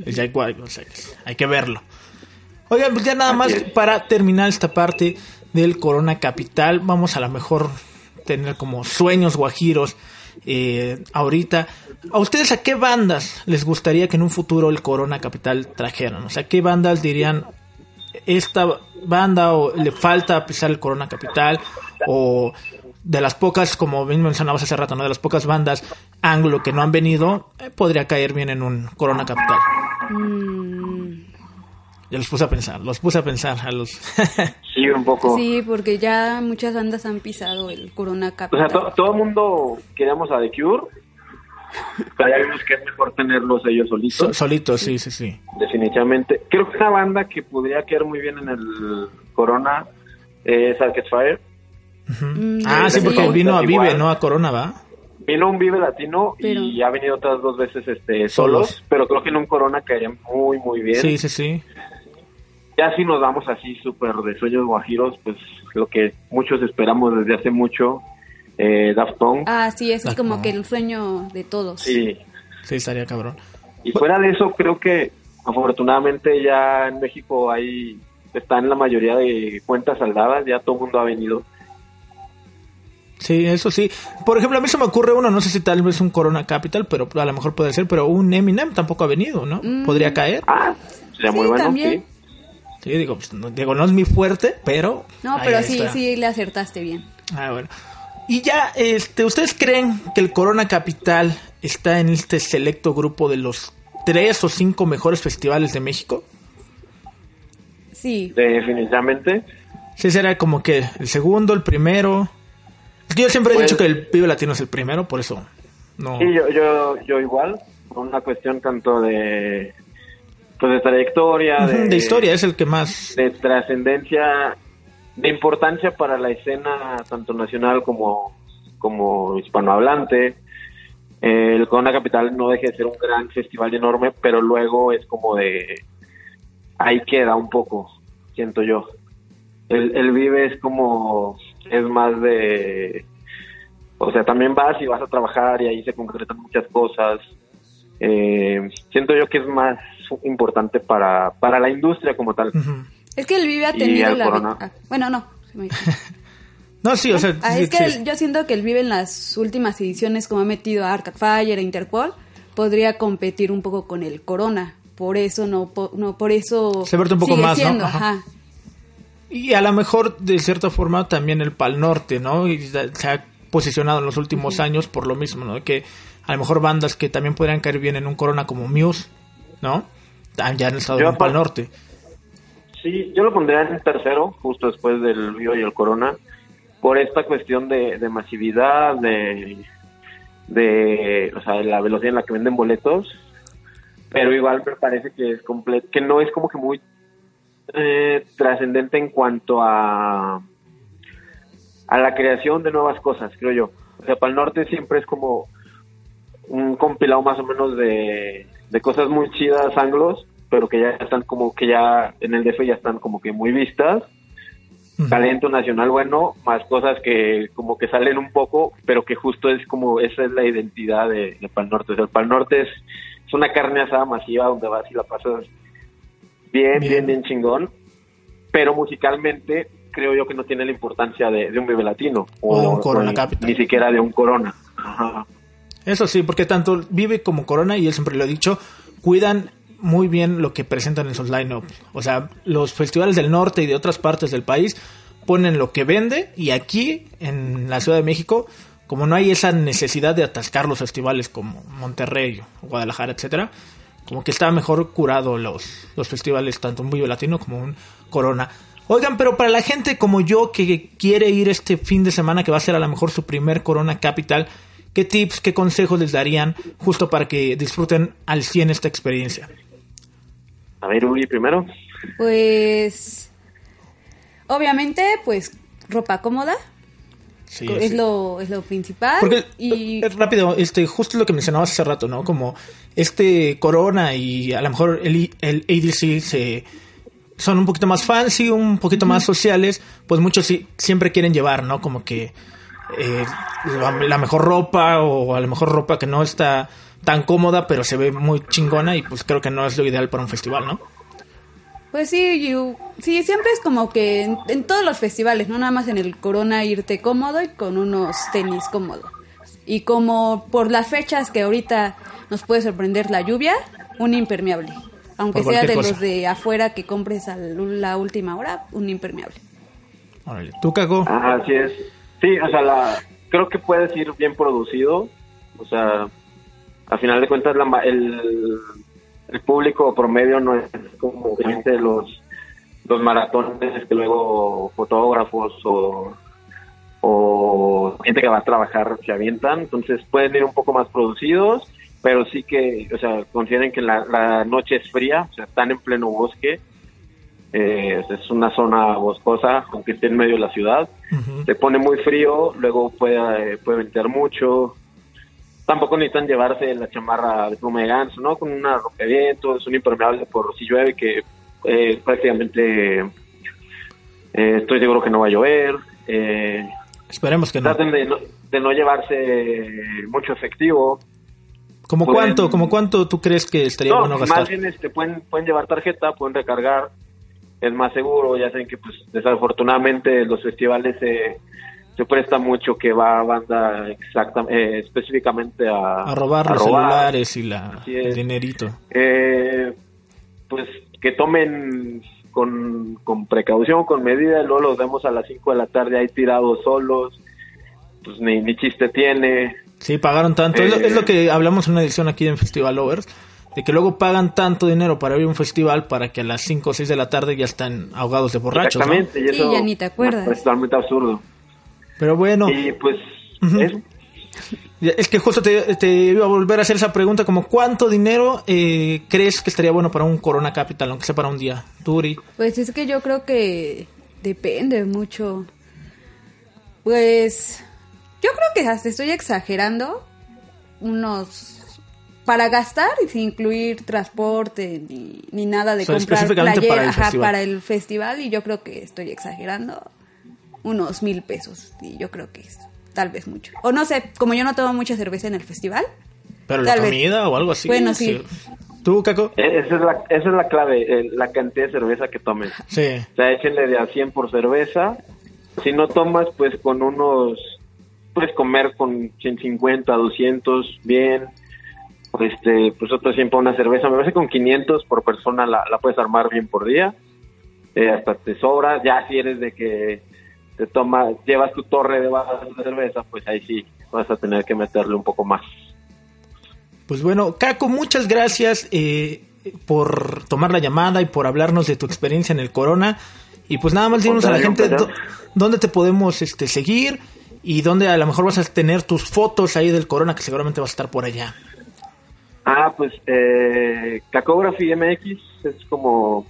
el Jack White, o sea, hay que verlo. Oigan, pues ya nada más para terminar esta parte del Corona Capital, vamos a lo mejor tener como sueños guajiros eh, ahorita. ¿A ustedes a qué bandas les gustaría que en un futuro el Corona Capital trajeran? O sea, ¿qué bandas dirían, esta banda o le falta pisar el Corona Capital o de las pocas, como bien mencionabas hace rato, ¿no? de las pocas bandas anglo que no han venido, eh, podría caer bien en un Corona Capital. Mm, Ya los puse a pensar, los puse a pensar a los... Sí, un poco. Sí, porque ya muchas bandas han pisado el Corona O sea, Capital. to- todo el mundo queríamos a The Cure, ya vimos que es mejor tenerlos ellos solitos. So- solitos, sí, sí, sí. definitivamente. Creo que una banda que podría quedar muy bien en el Corona es Arcade Fire. Mm, Ah, sí, porque vino a Vive, Igual. no a Corona, ¿va? Vino un Vive Latino Pero- y ha venido otras dos veces este solos, Solos. pero creo que en un Corona caería muy, muy bien. Sí, sí, sí. Ya si nos vamos así súper de sueños guajiros, pues lo que muchos esperamos desde hace mucho, eh, Daft Punk. Ah, sí, ese es como que el sueño de todos. Sí. Sí, estaría cabrón. Y fuera de eso, creo que afortunadamente ya en México hay están la mayoría de cuentas saldadas, ya todo el mundo ha venido. Sí, eso sí. Por ejemplo, a mí se me ocurre uno, no sé si tal vez un Corona Capital, pero a lo mejor puede ser, pero un Eminem tampoco ha venido, ¿no? Mm. Podría caer. Ah, sería Sí, muy bueno, también. sí. Sí, digo, pues, no, digo, no es mi fuerte, pero... No, pero sí, está. sí le acertaste bien. Ah, bueno. Y ya, este, ¿ustedes creen que el Corona Capital está en este selecto grupo de los tres o cinco mejores festivales de México? Sí. Definitivamente. Sí, será como que el segundo, el primero. Es que yo siempre he Pues- dicho que el Vive Latino es el primero, por eso no. Sí, yo, yo, yo igual, por una cuestión tanto de, pues de trayectoria, de historia es el que más. de trascendencia, de importancia para la escena tanto nacional como, como hispanohablante. Eh, el Corona Capital no deja de ser un gran festival enorme, pero luego es como de... Ahí queda un poco, siento yo. El, el Vive es como... Es más de... O sea, también vas y vas a trabajar y ahí se concretan muchas cosas. Eh, siento yo que es más importante para, para la industria como tal. Ujú. Es que el Vive ha Y tenido la... Corona. ah, bueno, no. se me- No, sí, o sea. Ah, sí, es que sí. el- yo siento que el Vive en las últimas ediciones, como ha metido a Arcade Fire e Interpol, podría competir un poco con el Corona. Por eso no, po- no por eso Se verte un poco más, ¿no? siendo, Ajá. ajá. Y a lo mejor, de cierta forma, también el Pal Norte, ¿no? Y se ha posicionado en los últimos años por lo mismo, ¿no? Que a lo mejor bandas que también podrían caer bien en un Corona como Muse, ¿no? Ah, Ya han estado Yo en un Pal Norte. Sí, yo lo pondría en tercero, justo después del Vivo y el Corona, por esta cuestión de, masividad, de, de, o sea, la velocidad en la que venden boletos, pero igual me parece que es completo, que no es como que muy eh, trascendente en cuanto a a la creación de nuevas cosas, creo yo. O sea, para el norte siempre es como un compilado más o menos de, de cosas muy chidas anglos, pero que ya están como que ya en el DF ya están como que muy vistas. Talento nacional bueno, más cosas que como que salen un poco, pero que justo es como esa es la identidad de, de Pal Norte. O sea, el Pal Norte es, es una carne asada masiva donde vas y la pasas bien, Bien. bien, bien, chingón, pero musicalmente creo yo que no tiene la importancia de, de un Vive Latino O de un Corona ni- Capital. ni siquiera de un Corona. Ajá. Eso sí, porque tanto Vive como Corona, y él siempre lo he dicho, cuidan muy bien lo que presentan en sus line-up. O sea, los festivales del norte y de otras partes del país ponen lo que vende y aquí, en la Ciudad de México, como no hay esa necesidad de atascar los festivales como Monterrey, Guadalajara, etcétera, como que está mejor curado los, los festivales, tanto un Vive Latino como un Corona. Oigan, pero para la gente como yo que quiere ir este fin de semana, que va a ser a lo mejor su primer Corona Capital, ¿qué tips, qué consejos les darían justo para que disfruten al 100 esta experiencia? A ver, Uri, primero. Pues obviamente, pues ropa cómoda Sí, es sí. lo es lo principal Porque, y eh, rápido, este, justo lo que mencionabas hace rato, ¿no? Como este Corona y a lo mejor el, el ADC se, son un poquito más fancy, un poquito más sociales, pues muchos sí, siempre quieren llevar, ¿no? Como que eh, la, la mejor ropa o a lo mejor ropa que no está tan cómoda, pero se ve muy chingona y pues creo que no es lo ideal para un festival, ¿no? Pues sí, you- sí, siempre es como que en, en todos los festivales, no nada más en el Corona irte cómodo y con unos tenis cómodos. Y como por las fechas que ahorita nos puede sorprender la lluvia, un impermeable. Aunque sea de cosa. los de afuera que compres a la última hora, un impermeable. Órale. ¿Tú? Ajá, así es. Sí, o sea, la, creo que puedes ir bien producido. O sea, a final de cuentas, la, el, el público promedio no es como obviamente los, los maratones que luego fotógrafos o, o gente que va a trabajar se avientan, entonces pueden ir un poco más producidos, pero sí que, o sea, consideren que la, la noche es fría, o sea, están en pleno bosque, eh, es una zona boscosa, aunque esté en medio de la ciudad, se pone muy frío, luego puede, puede mucho, tampoco necesitan llevarse la chamarra de pluma de ganso, ¿no? Con una rompevientos, un impermeable por si llueve, que eh, prácticamente eh, estoy seguro que no va a llover. Eh, Esperemos que no. traten de no, de no llevarse mucho efectivo. ¿Como cuánto, como cuánto tú crees que estaría No, bueno gastar? más bien este, pueden, pueden llevar tarjeta, pueden recargar, es más seguro, ya saben que pues desafortunadamente los festivales se, se presta mucho que va banda exacta, eh, específicamente a, A robar a los robar. celulares y la, el dinerito. Eh, pues que tomen con, con precaución, con medida, y luego los vemos a las 5 de la tarde ahí tirados solos, pues ni, ni chiste tiene. Sí, pagaron tanto. Es, lo, Eh. es lo que hablamos en una edición aquí en Festival Lovers, de que luego pagan tanto dinero para ir a un festival para que a las 5 o 6 de la tarde ya están ahogados de borrachos, ¿no? Exactamente, y Sí, ya ni te acuerdas. Es totalmente absurdo. Pero bueno, Y pues, eso. es que justo te, te iba a volver a hacer esa pregunta, como cuánto dinero eh, crees que estaría bueno para un Corona Capital, aunque sea para un día, Turi. Pues es que yo creo que depende mucho. Pues yo creo que hasta estoy exagerando unos para gastar y sin incluir transporte ni, ni nada de O sea, comprar específicamente playera para el ajá, festival. para el festival y yo creo que estoy exagerando unos mil pesos y yo creo que es tal vez mucho o no sé como yo no tomo mucha cerveza en el festival Pero la vez. comida o algo así. Bueno, sí. ¿Tú, Caco? Eh, Esa es la, esa es la clave, eh, la cantidad de cerveza que tomen. Sí. O sea, échenle de a 100 por cerveza. Si no tomas, pues con unos, puedes comer con 150, 200, bien. Este, pues otro 100 por una cerveza. Me parece que con 500 por persona la, la puedes armar bien por día. Eh, hasta te sobra. Ya si eres de que te tomas, llevas tu torre de vasos de cerveza, pues ahí sí vas a tener que meterle un poco más. Pues bueno, Caco, muchas gracias eh, por tomar la llamada y por hablarnos de tu experiencia en el Corona. Y pues nada más dinos a la gente dó- dónde te podemos este, seguir y dónde a lo mejor vas a tener tus fotos ahí del Corona, que seguramente vas a estar por allá. Ah, pues eh, Cacography MX es como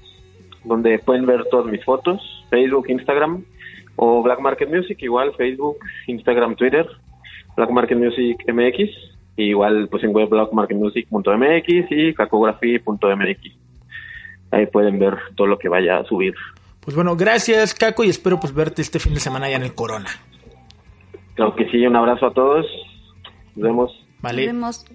donde pueden ver todas mis fotos, Facebook, Instagram, o Black Market Music, igual Facebook, Instagram, Twitter, Black Market Music MX, y igual pues en web blackmarketmusic.mx y cacography.mx. Ahí pueden ver todo lo que vaya a subir. Pues bueno, gracias Caco y espero pues verte este fin de semana ya en el Corona. Claro que sí, un abrazo a todos. Nos vemos. ¿Vale? Vemos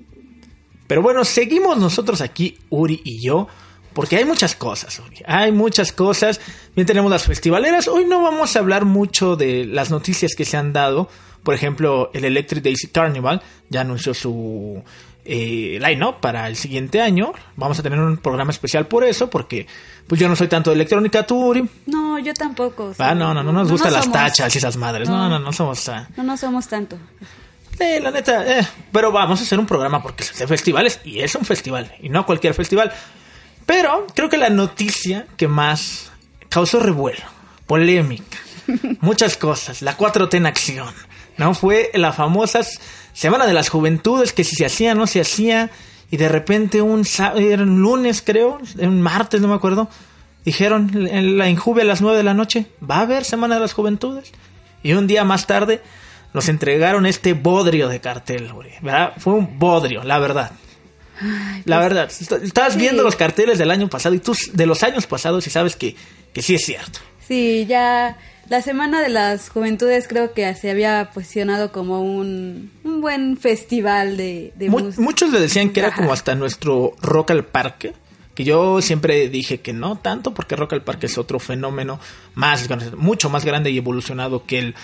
Pero bueno, seguimos nosotros aquí, Uri y yo, porque hay muchas cosas, Uri. Hay muchas cosas. Bien, tenemos las festivaleras. Hoy no vamos a hablar mucho de las noticias que se han dado. Por ejemplo, el Electric Daisy Carnival ya anunció su eh, line-up para el siguiente año. Vamos a tener un programa especial por eso, porque pues yo no soy tanto de electrónica, tú. No, yo tampoco. Ah, no, no, no nos gustan las somos- tachas y esas madres. No, no, no, somos... ah, No, no somos tanto. eh, la neta, eh, pero vamos a hacer un programa porque es de festivales y es un festival y no cualquier festival. Pero creo que la noticia que más causó revuelo, polémica, muchas cosas, la 4T en acción, ¿no? Fue la famosa Semana de las Juventudes que si se hacía, no se hacía y de repente un, era un lunes creo, un martes, no me acuerdo, dijeron en la Injuve a las 9 de la noche, va a haber Semana de las Juventudes. Y un día más tarde nos entregaron este bodrio de cartel, güey, ¿verdad? Fue un bodrio, la verdad. La verdad, est- estabas Sí. viendo los carteles del año pasado y tú de los años pasados y sabes que, que sí es cierto. Sí, ya la Semana de las Juventudes creo que se había posicionado como un, un buen festival de, de Mu- música. muchos le decían que era como hasta nuestro Rock al Parque, que yo siempre dije que no tanto, porque Rock al Parque es otro fenómeno más, mucho más grande y evolucionado que el,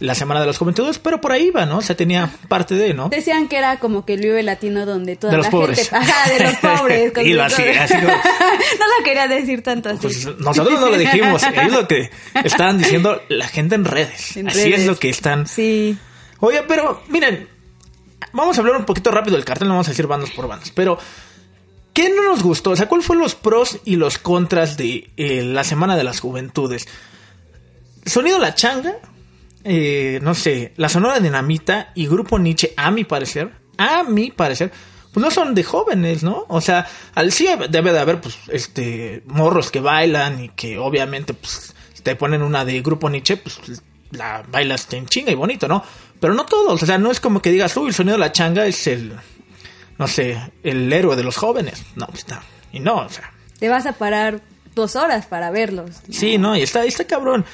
la Semana de las Juventudes, pero por ahí va, ¿no? O sea, tenía parte de, ¿no? Decían que era como que el Vive Latino donde toda De los la pobres. gente... Ajá, de los pobres. Dilo su- así, así como- no lo quería decir tanto así. Pues nosotros no lo dijimos, es lo que estaban diciendo la gente en redes. En Así redes. es lo que están. Sí. Oye, pero miren, vamos a hablar un poquito rápido del cartel, no vamos a decir bandas por bandas, pero ¿qué no nos gustó? O sea, ¿cuáles fueron los pros y los contras de eh, la Semana de las Juventudes? Sonido La Changa, eh, no sé, La Sonora Dinamita y Grupo Nietzsche, a mi parecer, a mi parecer, pues no son de jóvenes, ¿no? O sea, al sí debe de haber, pues, este, morros que bailan y que obviamente, pues, te ponen una de Grupo Nietzsche, pues, la bailas en chinga y bonito, ¿no? Pero no todos, o sea, no es como que digas, uy, el sonido de la changa es el, no sé, el héroe de los jóvenes. No, pues está. Y no, o sea. Te vas a parar dos horas para verlos. Sí, no, y está, está cabrón.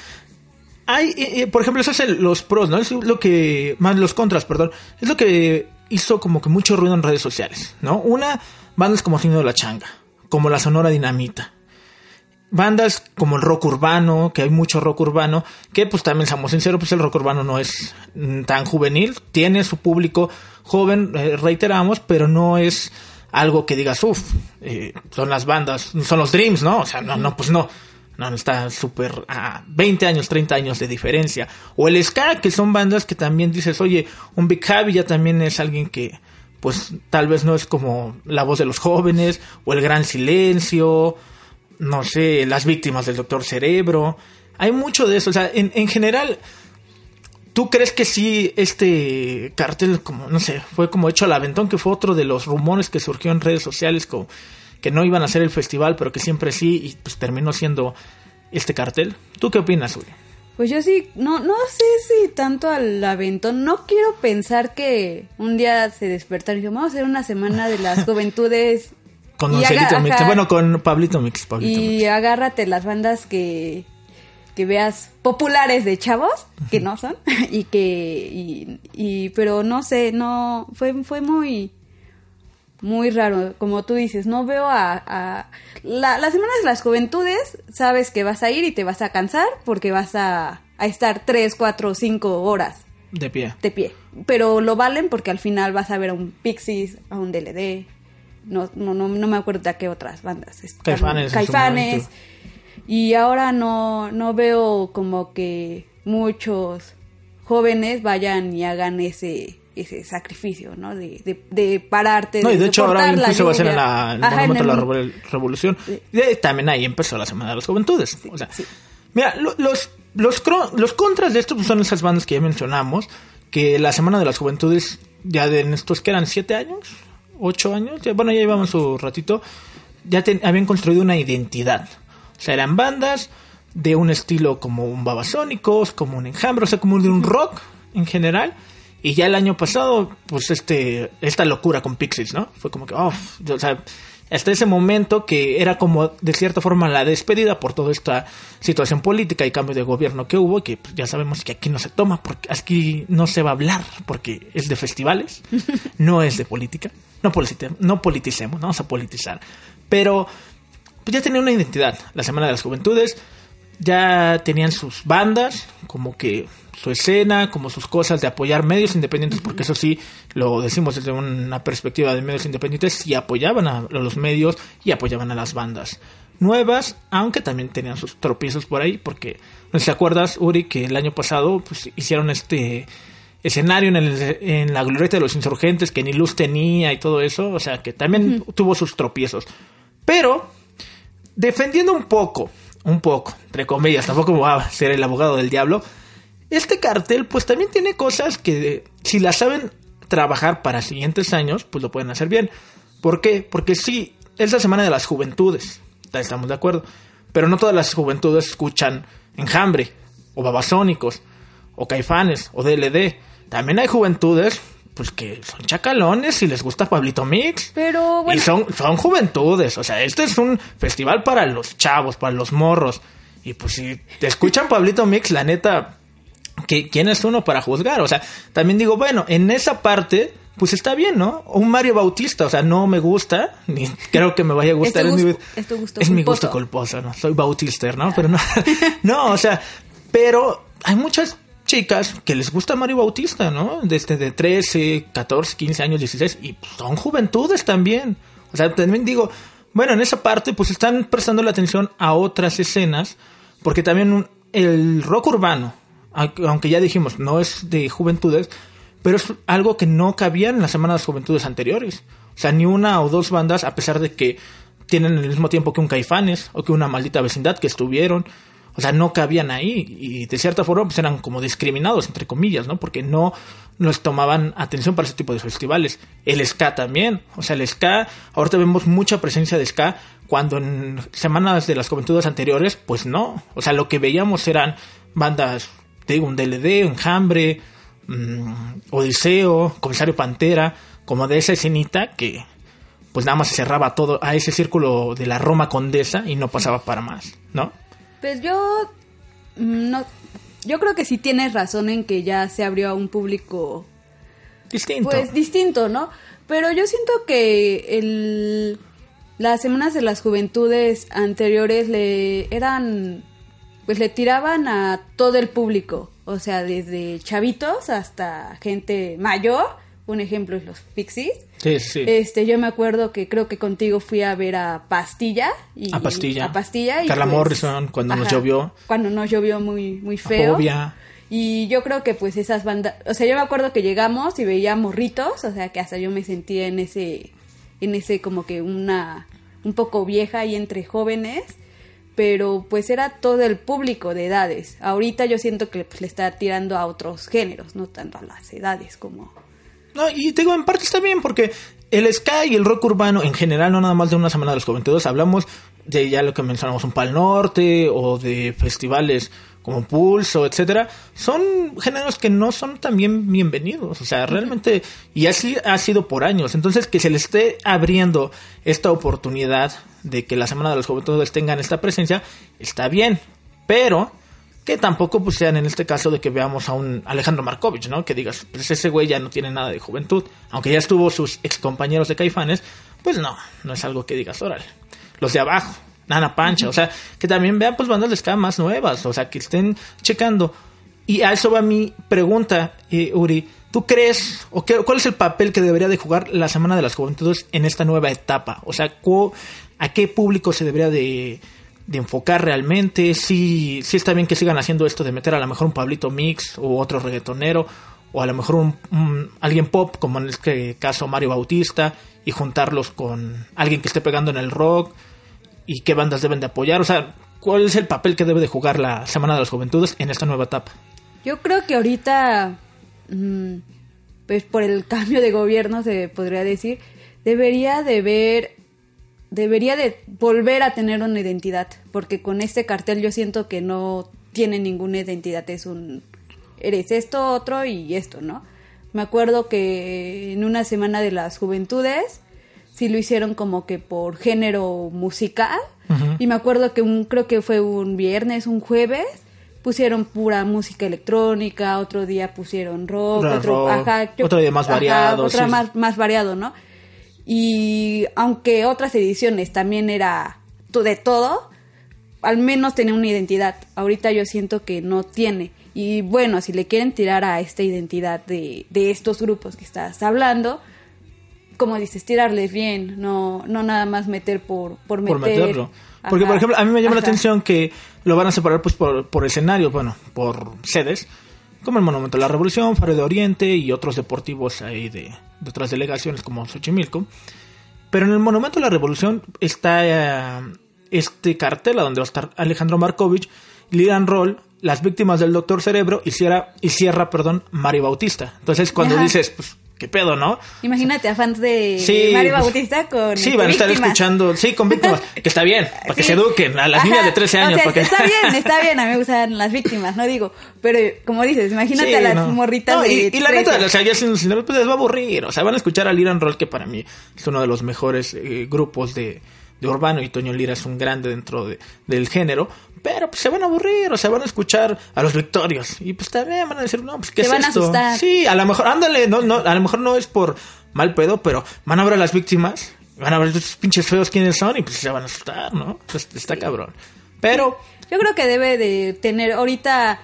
Hay, eh, eh, por ejemplo, eso es los pros, ¿no? Es lo que, más los contras, perdón. Es lo que hizo como que mucho ruido en redes sociales, ¿no? Una, bandas como Sonido de la Changa, como la Sonora Dinamita, bandas como el rock urbano, que hay mucho rock urbano, que pues también seamos sinceros, pues el rock urbano no es mm, tan juvenil, tiene su público joven, eh, reiteramos, pero no es algo que digas, uff, eh, son las bandas, son los Dreams, ¿no? O sea, no, no, pues no. No, está súper a 20 años, 30 años de diferencia. O el ska, que son bandas que también dices, oye, un Big Javi ya también es alguien que, pues, tal vez no es como la voz de los jóvenes, o el Gran Silencio, no sé, las víctimas del Doctor Cerebro. Hay mucho de eso. O sea, en, en general, ¿tú crees que sí este cartel, como, no sé, fue como hecho al aventón, que fue otro de los rumores que surgió en redes sociales, como que no iban a hacer el festival, pero que siempre sí, y pues terminó siendo este cartel? ¿Tú qué opinas, Uri? Pues yo sí, no, no sé si tanto al aventón, no quiero pensar que un día se despertaron y vamos a hacer una semana de las juventudes con Mix. Bueno, con Pablito Mix. y agárrate las bandas que, que veas populares de chavos, que no son, y que, y, pero no sé, no, fue, fue muy, muy raro, como tú dices, no veo a, a la, las semanas de las juventudes, sabes que vas a ir y te vas a cansar porque vas a, a estar tres, cuatro, cinco horas. De pie. De pie. Pero lo valen porque al final vas a ver a un Pixies, a un DLD, no, no, no, no me acuerdo de qué otras bandas. Caifanes. Caifanes. Y ahora no, no veo como que muchos jóvenes vayan y hagan ese ese sacrificio, ¿no? De, de, pararte. No, y de, hecho ahora incluso va a ser en la, el momento de la revolución. También ahí empezó la Semana de las Juventudes. o sea, mira, los, los, los contras de esto pues, son esas bandas que ya mencionamos, que la Semana de las Juventudes, ya de estos que eran siete años, ocho años, bueno, ya llevamos su ratito, ya habían construido una identidad. O sea, eran bandas de un estilo como un Babasónicos, como un Enjambre, o sea, como de un rock en general. Y ya el año pasado, pues este, esta locura con Pixies, ¿no? Fue como que, oh, o sea, hasta ese momento que era como de cierta forma la despedida por toda esta situación política y cambio de gobierno que hubo, que pues, ya sabemos que aquí no se toma, porque aquí no se va a hablar, porque es de festivales, no es de política, no, no politicemos, no vamos a politizar, pero pues ya tenía una identidad, la Semana de las Juventudes, ya tenían sus bandas, como que su escena, como sus cosas de apoyar medios independientes, porque eso sí, lo decimos desde una perspectiva de medios independientes, y apoyaban a los medios y apoyaban a las bandas nuevas, aunque también tenían sus tropiezos por ahí, porque no sé si te acuerdas, Uri, que el año pasado pues, hicieron este escenario en, el, en la glorieta de los insurgentes que ni luz tenía y todo eso, o sea que también tuvo sus tropiezos. Pero, defendiendo un poco, un poco, entre comillas, tampoco va a ser el abogado del diablo, este cartel pues también tiene cosas que si las saben trabajar para siguientes años, pues lo pueden hacer bien. ¿Por qué? Porque sí, es la semana de las juventudes, estamos de acuerdo, pero no todas las juventudes escuchan enjambre, o babasónicos, o caifanes, o DLD. También hay juventudes pues que son chacalones y les gusta Pablito Mix. Pero bueno. Y son, son juventudes. O sea, este es un festival para los chavos, para los morros. Y pues si te escuchan Pablito Mix, la neta, ¿quién es uno para juzgar? O sea, también digo, bueno, en esa parte, pues está bien, ¿no? Un Mario Bautista, o sea, no me gusta, ni creo que me vaya a gustar. Es, mi, gusto es mi gusto culposo, ¿no? Soy Bautista, ¿no? Pero no, no, o sea, pero hay muchas chicas que les gusta Mario Bautista, ¿no? Desde de 13, 14, 15 años, 16, y son juventudes también. O sea, también digo, bueno, en esa parte, pues están prestando la atención a otras escenas, porque también el rock urbano, aunque ya dijimos, no es de juventudes, pero es algo que no cabía en las semanas de juventudes anteriores. O sea, ni una o dos bandas, a pesar de que tienen el mismo tiempo que un Caifanes o que una maldita vecindad que estuvieron. O sea, no cabían ahí y de cierta forma pues eran como discriminados, entre comillas, ¿no? Porque no nos tomaban atención para ese tipo de festivales. El ska también. O sea, el ska, ahorita vemos mucha presencia de ska cuando en semanas de las juventudes anteriores, pues no. O sea, lo que veíamos eran bandas, te digo, un DLD, un Hambre, mm, Odiseo, Comisario Pantera, como de esa escenita que pues nada más se cerraba todo a ese círculo de la Roma Condesa y no pasaba para más, ¿no? Pues yo no yo creo que sí tienes razón en que ya se abrió a un público Distinto. pues distinto, ¿no? Pero yo siento que el las semanas de las juventudes anteriores le eran pues le tiraban a todo el público, o sea, desde chavitos hasta gente mayor, un ejemplo es los Pixies. sí, sí. Este, yo me acuerdo que creo que contigo fui a ver a Pastilla y A Pastilla. a Pastilla y Carla pues, Morrison, cuando nos llovió. Cuando nos llovió muy muy feo. Y yo creo que pues esas bandas, o sea, yo me acuerdo que llegamos y veíamos ritos, o sea, que hasta yo me sentía en ese en ese como que una un poco vieja y entre jóvenes, pero pues era todo el público de edades. Ahorita yo siento que pues, le está tirando a otros géneros, no tanto a las edades como No, y te digo, en parte está bien, porque el ska y el rock urbano en general, no nada más de una semana de los juventudes, hablamos de ya lo que mencionamos, un Pal Norte o de festivales como Pulso, etcétera, son géneros que no son también bienvenidos, o sea, realmente, y así ha sido por años, entonces que se le esté abriendo esta oportunidad de que la Semana de los Juventudes tengan esta presencia, está bien, pero que tampoco pues sean en este caso de que veamos a un Alejandro Markovich, ¿no? Que digas, pues ese güey ya no tiene nada de juventud, aunque ya estuvo sus ex compañeros de Caifanes, pues no, no es algo que digas, órale. Los de abajo, Nana Pancha, o sea, que también vean pues bandas de ska más nuevas, o sea, que estén checando. Y a eso va mi pregunta, eh, Uri. ¿Tú crees, o qué, cuál es el papel que debería de jugar la Semana de las Juventudes en esta nueva etapa? O sea, ¿a qué público se debería de, de enfocar realmente? Si, si está bien que sigan haciendo esto de meter a lo mejor un Pablito Mix o otro reggaetonero, o a lo mejor un- alguien pop, como en este caso Mario Bautista, y juntarlos con alguien que esté pegando en el rock, y qué bandas deben de apoyar. O sea, ¿cuál es el papel que debe de jugar la Semana de las Juventudes en esta nueva etapa? Yo creo que ahorita, mm, pues por el cambio de gobierno se podría decir, debería de ver, debería de volver a tener una identidad, porque con este cartel yo siento que no tiene ninguna identidad, es un, eres esto, otro y esto, ¿no? Me acuerdo que en una semana de las juventudes, sí lo hicieron como que por género musical, y me acuerdo que un, creo que fue un viernes, un jueves, pusieron pura música electrónica, otro día pusieron rock, otro, rock, ajá, yo- otro día más ajá, variado, otra sí. más, más variado, ¿no? Y aunque otras ediciones también era de todo, al menos tenía una identidad. Ahorita yo siento que no tiene. Y bueno, si le quieren tirar a esta identidad de, de estos grupos que estás hablando, como dices, tirarles bien, no, no nada más meter por, por meter. por meterlo. Porque, Ajá, por ejemplo, a mí me llama la atención que lo van a separar pues por, por escenarios, bueno, por sedes, como el Monumento a la Revolución, Faro de Oriente y otros deportivos ahí de, de otras delegaciones como Xochimilco. Pero en el Monumento a la Revolución está eh, este cartel a donde va a estar Alejandro Markovich, Liran Roll, las víctimas del Doctor Cerebro y cierra, y cierra perdón, Mario Bautista. Entonces cuando Ajá. dices, pues, ¿qué pedo, no? Imagínate a fans de Sí, Mario pues, Bautista con Sí, este, van a estar víctimas. escuchando, sí, con víctimas, que está bien, para que Sí. se eduquen a las Ajá, niñas de 13 años. o sea. Está bien, está bien, a mí me gustan las víctimas, no digo. Pero como dices, imagínate Sí, a las no. morritas No, de y, y la 13. neta, o sea, ya sin sin- pues les va a aburrir. O sea, van a escuchar a Liran Roll, que para mí es uno de los mejores eh, grupos de, de urbano, y Toño Lira es un grande dentro de- del género. Pero pues se van a aburrir, o sea, van a escuchar a los victorios. Y pues también van a decir, no, pues qué Se es van a esto. asustar. Sí, a lo mejor, ándale, no, no, a lo mejor no es por mal pedo, pero van a ver a las víctimas, van a ver estos pinches feos quiénes son, y pues se van a asustar, ¿no? Pues, está cabrón. Pero, Yo creo que debe de tener ahorita...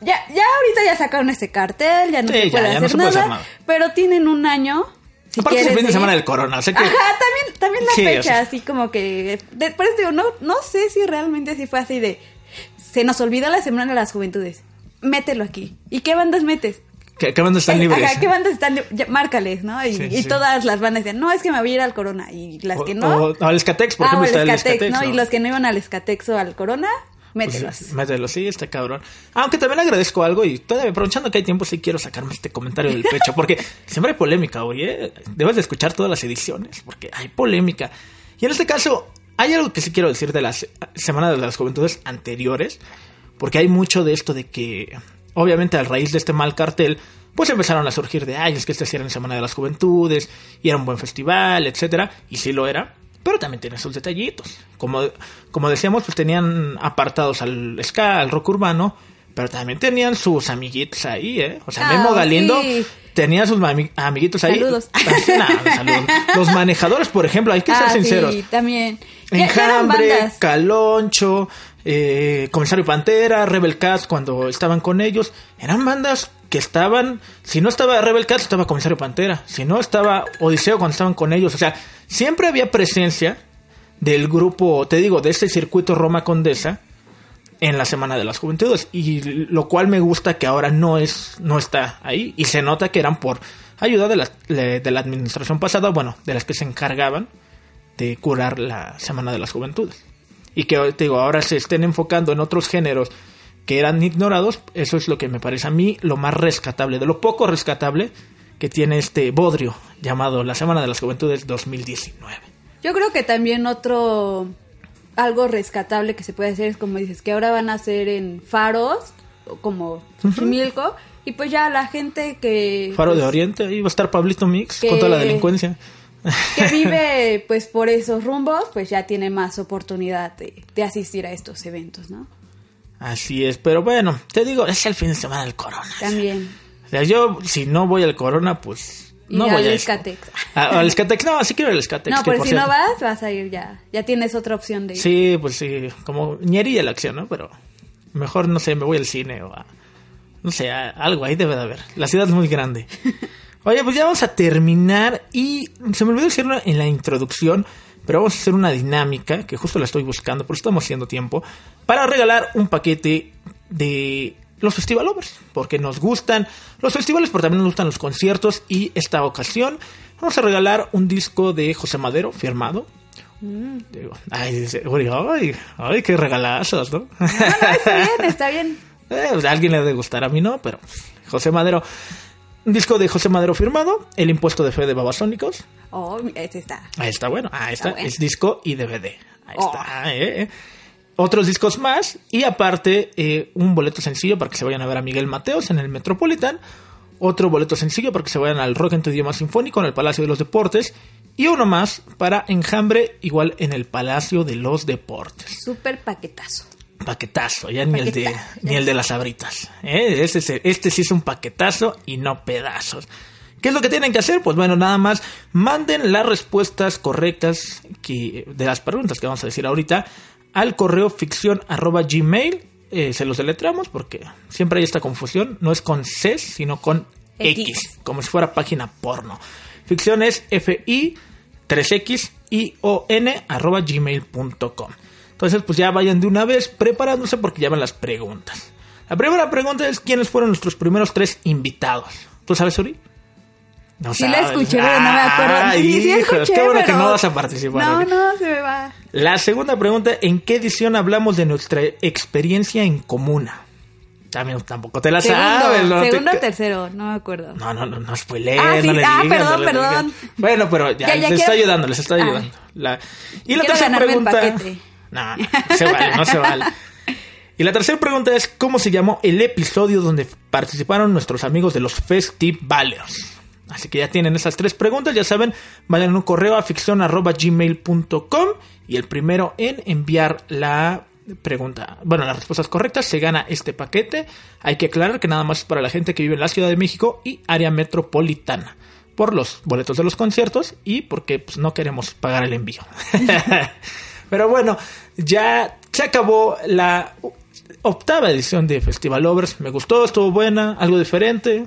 Ya, ya ahorita ya sacaron este cartel, ya no Sí, se puede, ya hacer, no se puede nada, hacer nada. pero tienen un año. Si aparte es el quieres fin de semana del corona, o sea que... Ajá, también, también la Sí, fecha, o sea. así como que... de- por eso digo, no, no sé si realmente así fue así de... Se nos olvidó la Semana de las Juventudes. Mételo aquí. ¿Y qué bandas metes? ¿Qué, qué bandas están Eh, libres? ajá, ¿qué bandas están libres? Márcales, ¿no? Y, Sí, y sí. todas las bandas decían, no, es que me voy a ir al Corona. Y las O- que no... O, al Escatex, por ah, o ejemplo, está el Escatex, Escatex. ¿no? Y los que no iban al Escatex o al Corona, Pues, mételos. mételo, sí, está cabrón. Aunque también agradezco algo y todavía aprovechando que hay tiempo, sí quiero sacarme este comentario del pecho. Porque siempre hay polémica, oye. Debes de escuchar todas las ediciones porque hay polémica. Y en este caso, hay algo que sí quiero decir de las semanas de las juventudes anteriores. Porque hay mucho de esto de que, obviamente, a raíz de este mal cartel, pues empezaron a surgir de, ay, es que esta sí era la Semana de las Juventudes, y era un buen festival, etcétera, y sí lo era, pero también tiene sus detallitos. Como, como decíamos, pues tenían apartados al ska, al rock urbano, pero también tenían sus amiguitos ahí, ¿eh? O sea, Ah, Memo Galindo sí. tenía sus amiguitos ahí. Saludos. Nah, saludos. Los manejadores, por ejemplo, hay que ser ah, sinceros. sí, también. Enjambre. Caloncho, eh, Comisario Pantera, Rebel Cats cuando estaban con ellos, eran bandas que estaban, si no estaba Rebel Cats estaba Comisario Pantera, si no estaba Odiseo cuando estaban con ellos, o sea, siempre había presencia del grupo, te digo, de este circuito Roma Condesa en la Semana de las Juventudes. Y lo cual me gusta que ahora no es no está ahí. Y se nota que eran por ayuda de la, de la administración pasada, bueno, de las que se encargaban de curar la Semana de las Juventudes. Y que te digo, ahora se estén enfocando en otros géneros que eran ignorados, eso es lo que me parece a mí lo más rescatable, de lo poco rescatable que tiene este bodrio llamado la Semana de las Juventudes 2019. Yo creo que también otro algo rescatable que se puede hacer es como dices, que ahora van a ser en faros, como Xochimilco, y pues ya la gente que... Faro de pues, Oriente, ahí va a estar Pablito Mix Que- con toda la delincuencia. que vive pues por esos rumbos, pues ya tiene más oportunidad de, de asistir a estos eventos, ¿no? Así es, pero bueno, te digo, es el fin de semana del Corona. También. O sea, yo, si no voy al Corona, pues no Y voy al Escatex. Ah, al Escatex, no, sí quiero al Escatex. No, pero por si no vas, vas a ir ya. Ya tienes otra opción de ir. Sí, pues sí, como ñerilla la acción, ¿no? Pero mejor, no sé, me voy al cine o a... No sé, a- algo ahí debe de haber. La ciudad es muy grande. Oye, pues ya vamos a terminar y se me olvidó decirlo en la introducción, pero vamos a hacer una dinámica que justo la estoy buscando, por eso estamos haciendo tiempo, para regalar un paquete de los festivalovers, porque nos gustan los festivales, pero también nos gustan los conciertos y esta ocasión vamos a regalar un disco de José Madero firmado. Digo, ay, ay, ay, qué regalazos, ¿no? No, no, está bien, está bien. Eh, pues, a alguien le debe gustar, a mí no, pero José Madero. Un disco de José Madero firmado, El impuesto de fe de Babasónicos. Oh, ese está. Ahí está, bueno, ahí está, Está bueno. es disco y DVD. Ahí Oh. está, eh, eh. Otros discos más y aparte eh, un boleto sencillo para que se vayan a ver a Miguel Mateos en el Metropolitan. Otro boleto sencillo para que se vayan al Rock en tu idioma sinfónico en el Palacio de los Deportes. Y uno más para Enjambre, igual en el Palacio de los Deportes. Súper paquetazo. Paquetazo, ya ni el de, ni el de las abritas. ¿eh? Este, es- este sí es un paquetazo y no pedazos. ¿Qué es lo que tienen que hacer? Pues bueno, nada más manden las respuestas correctas que, de las preguntas que vamos a decir ahorita al correo ficción arroba gmail. Eh, se los deletramos porque siempre hay esta confusión. No es con C, sino con X, X. como si fuera página porno. Ficción es F-I 3X I O N arroba gmail.com. Entonces, pues ya vayan de una vez preparándose porque ya van las preguntas. La primera pregunta es: ¿quiénes fueron nuestros primeros tres invitados? ¿Tú sabes, Uri? No Sí la sabes. escuché, pero no me acuerdo. Sí, sí hijos, escuché, qué bueno que no vas a participar. No, Uri. no, se me va. La segunda pregunta: ¿en qué edición hablamos de nuestra experiencia en comuna? También tampoco te la sabes. Segundo, ¿no? Te- segundo o tercero, no me acuerdo. No, no, no, no spoileen, Ah, sí, no le ah, perdón, no le perdón. Bueno, pero ya, Ya, ya les quiero- está ayudando, les está Ah. ayudando. La- Y la tercera el No, no se vale, no se vale. Y la tercera pregunta es, ¿cómo se llamó el episodio donde participaron nuestros amigos de los Festivalers? Así que ya tienen esas tres preguntas, ya saben, vayan en un correo a ficción.gmail.com y el primero en enviar la pregunta, bueno, las respuestas correctas, se gana este paquete. Hay que aclarar que nada más es para la gente que vive en la Ciudad de México y área metropolitana, por los boletos de los conciertos y porque pues, no queremos pagar el envío. Pero bueno, ya se acabó la octava edición de Festival Lovers. Me gustó, estuvo buena, algo diferente.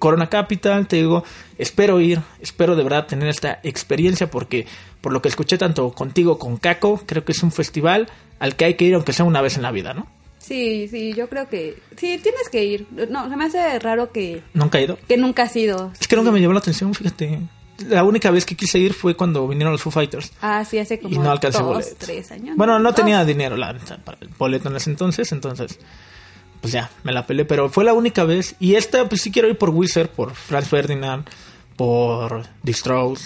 Corona Capital, te digo, espero ir, espero de verdad tener esta experiencia porque por lo que escuché tanto contigo con Caco, creo que es un festival al que hay que ir aunque sea una vez en la vida, ¿no? Sí, sí, yo creo que sí, tienes que ir. No, se me hace raro que, ¿Nunca he ido? que nunca has ido. Es que nunca me llamó la atención, fíjate. La única vez que quise ir fue cuando vinieron los Foo Fighters. Ah, sí, hace como y no alcancé dos, boletos. tres años. Bueno, no Dos. tenía dinero la para el boleto en ese entonces, entonces pues ya, me la pelé, pero fue la única vez. Y esta, pues sí quiero ir por Wizard, por Franz Ferdinand, por The Strokes.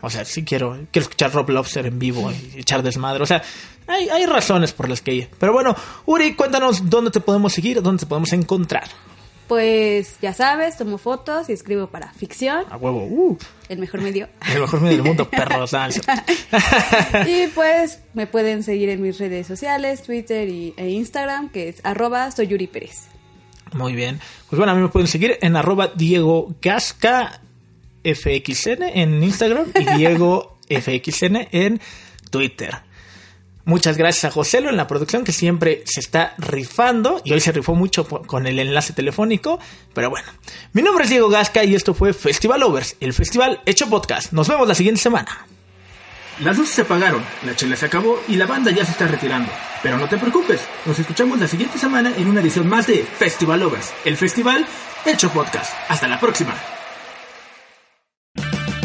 O sea, sí quiero, quiero escuchar Rob Lobster en vivo y echar desmadre. O sea, hay, hay razones por las que ir. Pero bueno, Uri, cuéntanos dónde te podemos seguir, dónde te podemos encontrar. Pues ya sabes, tomo fotos y escribo para ficción, A huevo, uh, el mejor medio. el mejor medio del mundo, perros. ah, y pues me pueden seguir en mis redes sociales, Twitter y, e Instagram, que es arroba soy Yuri Pérez. Muy bien. Pues bueno, a mí me pueden seguir en arroba Diego Gasca FXN en Instagram y Diego FXN en Twitter. Muchas gracias a Joselo en la producción que siempre se está rifando y hoy se rifó mucho con el enlace telefónico. Pero bueno, mi nombre es Diego Gasca y esto fue Festival Overs, el festival hecho podcast. Nos vemos la siguiente semana. Las luces se apagaron, la chela se acabó y la banda ya se está retirando. Pero no te preocupes, nos escuchamos la siguiente semana en una edición más de Festival Lovers, el festival hecho podcast. Hasta la próxima.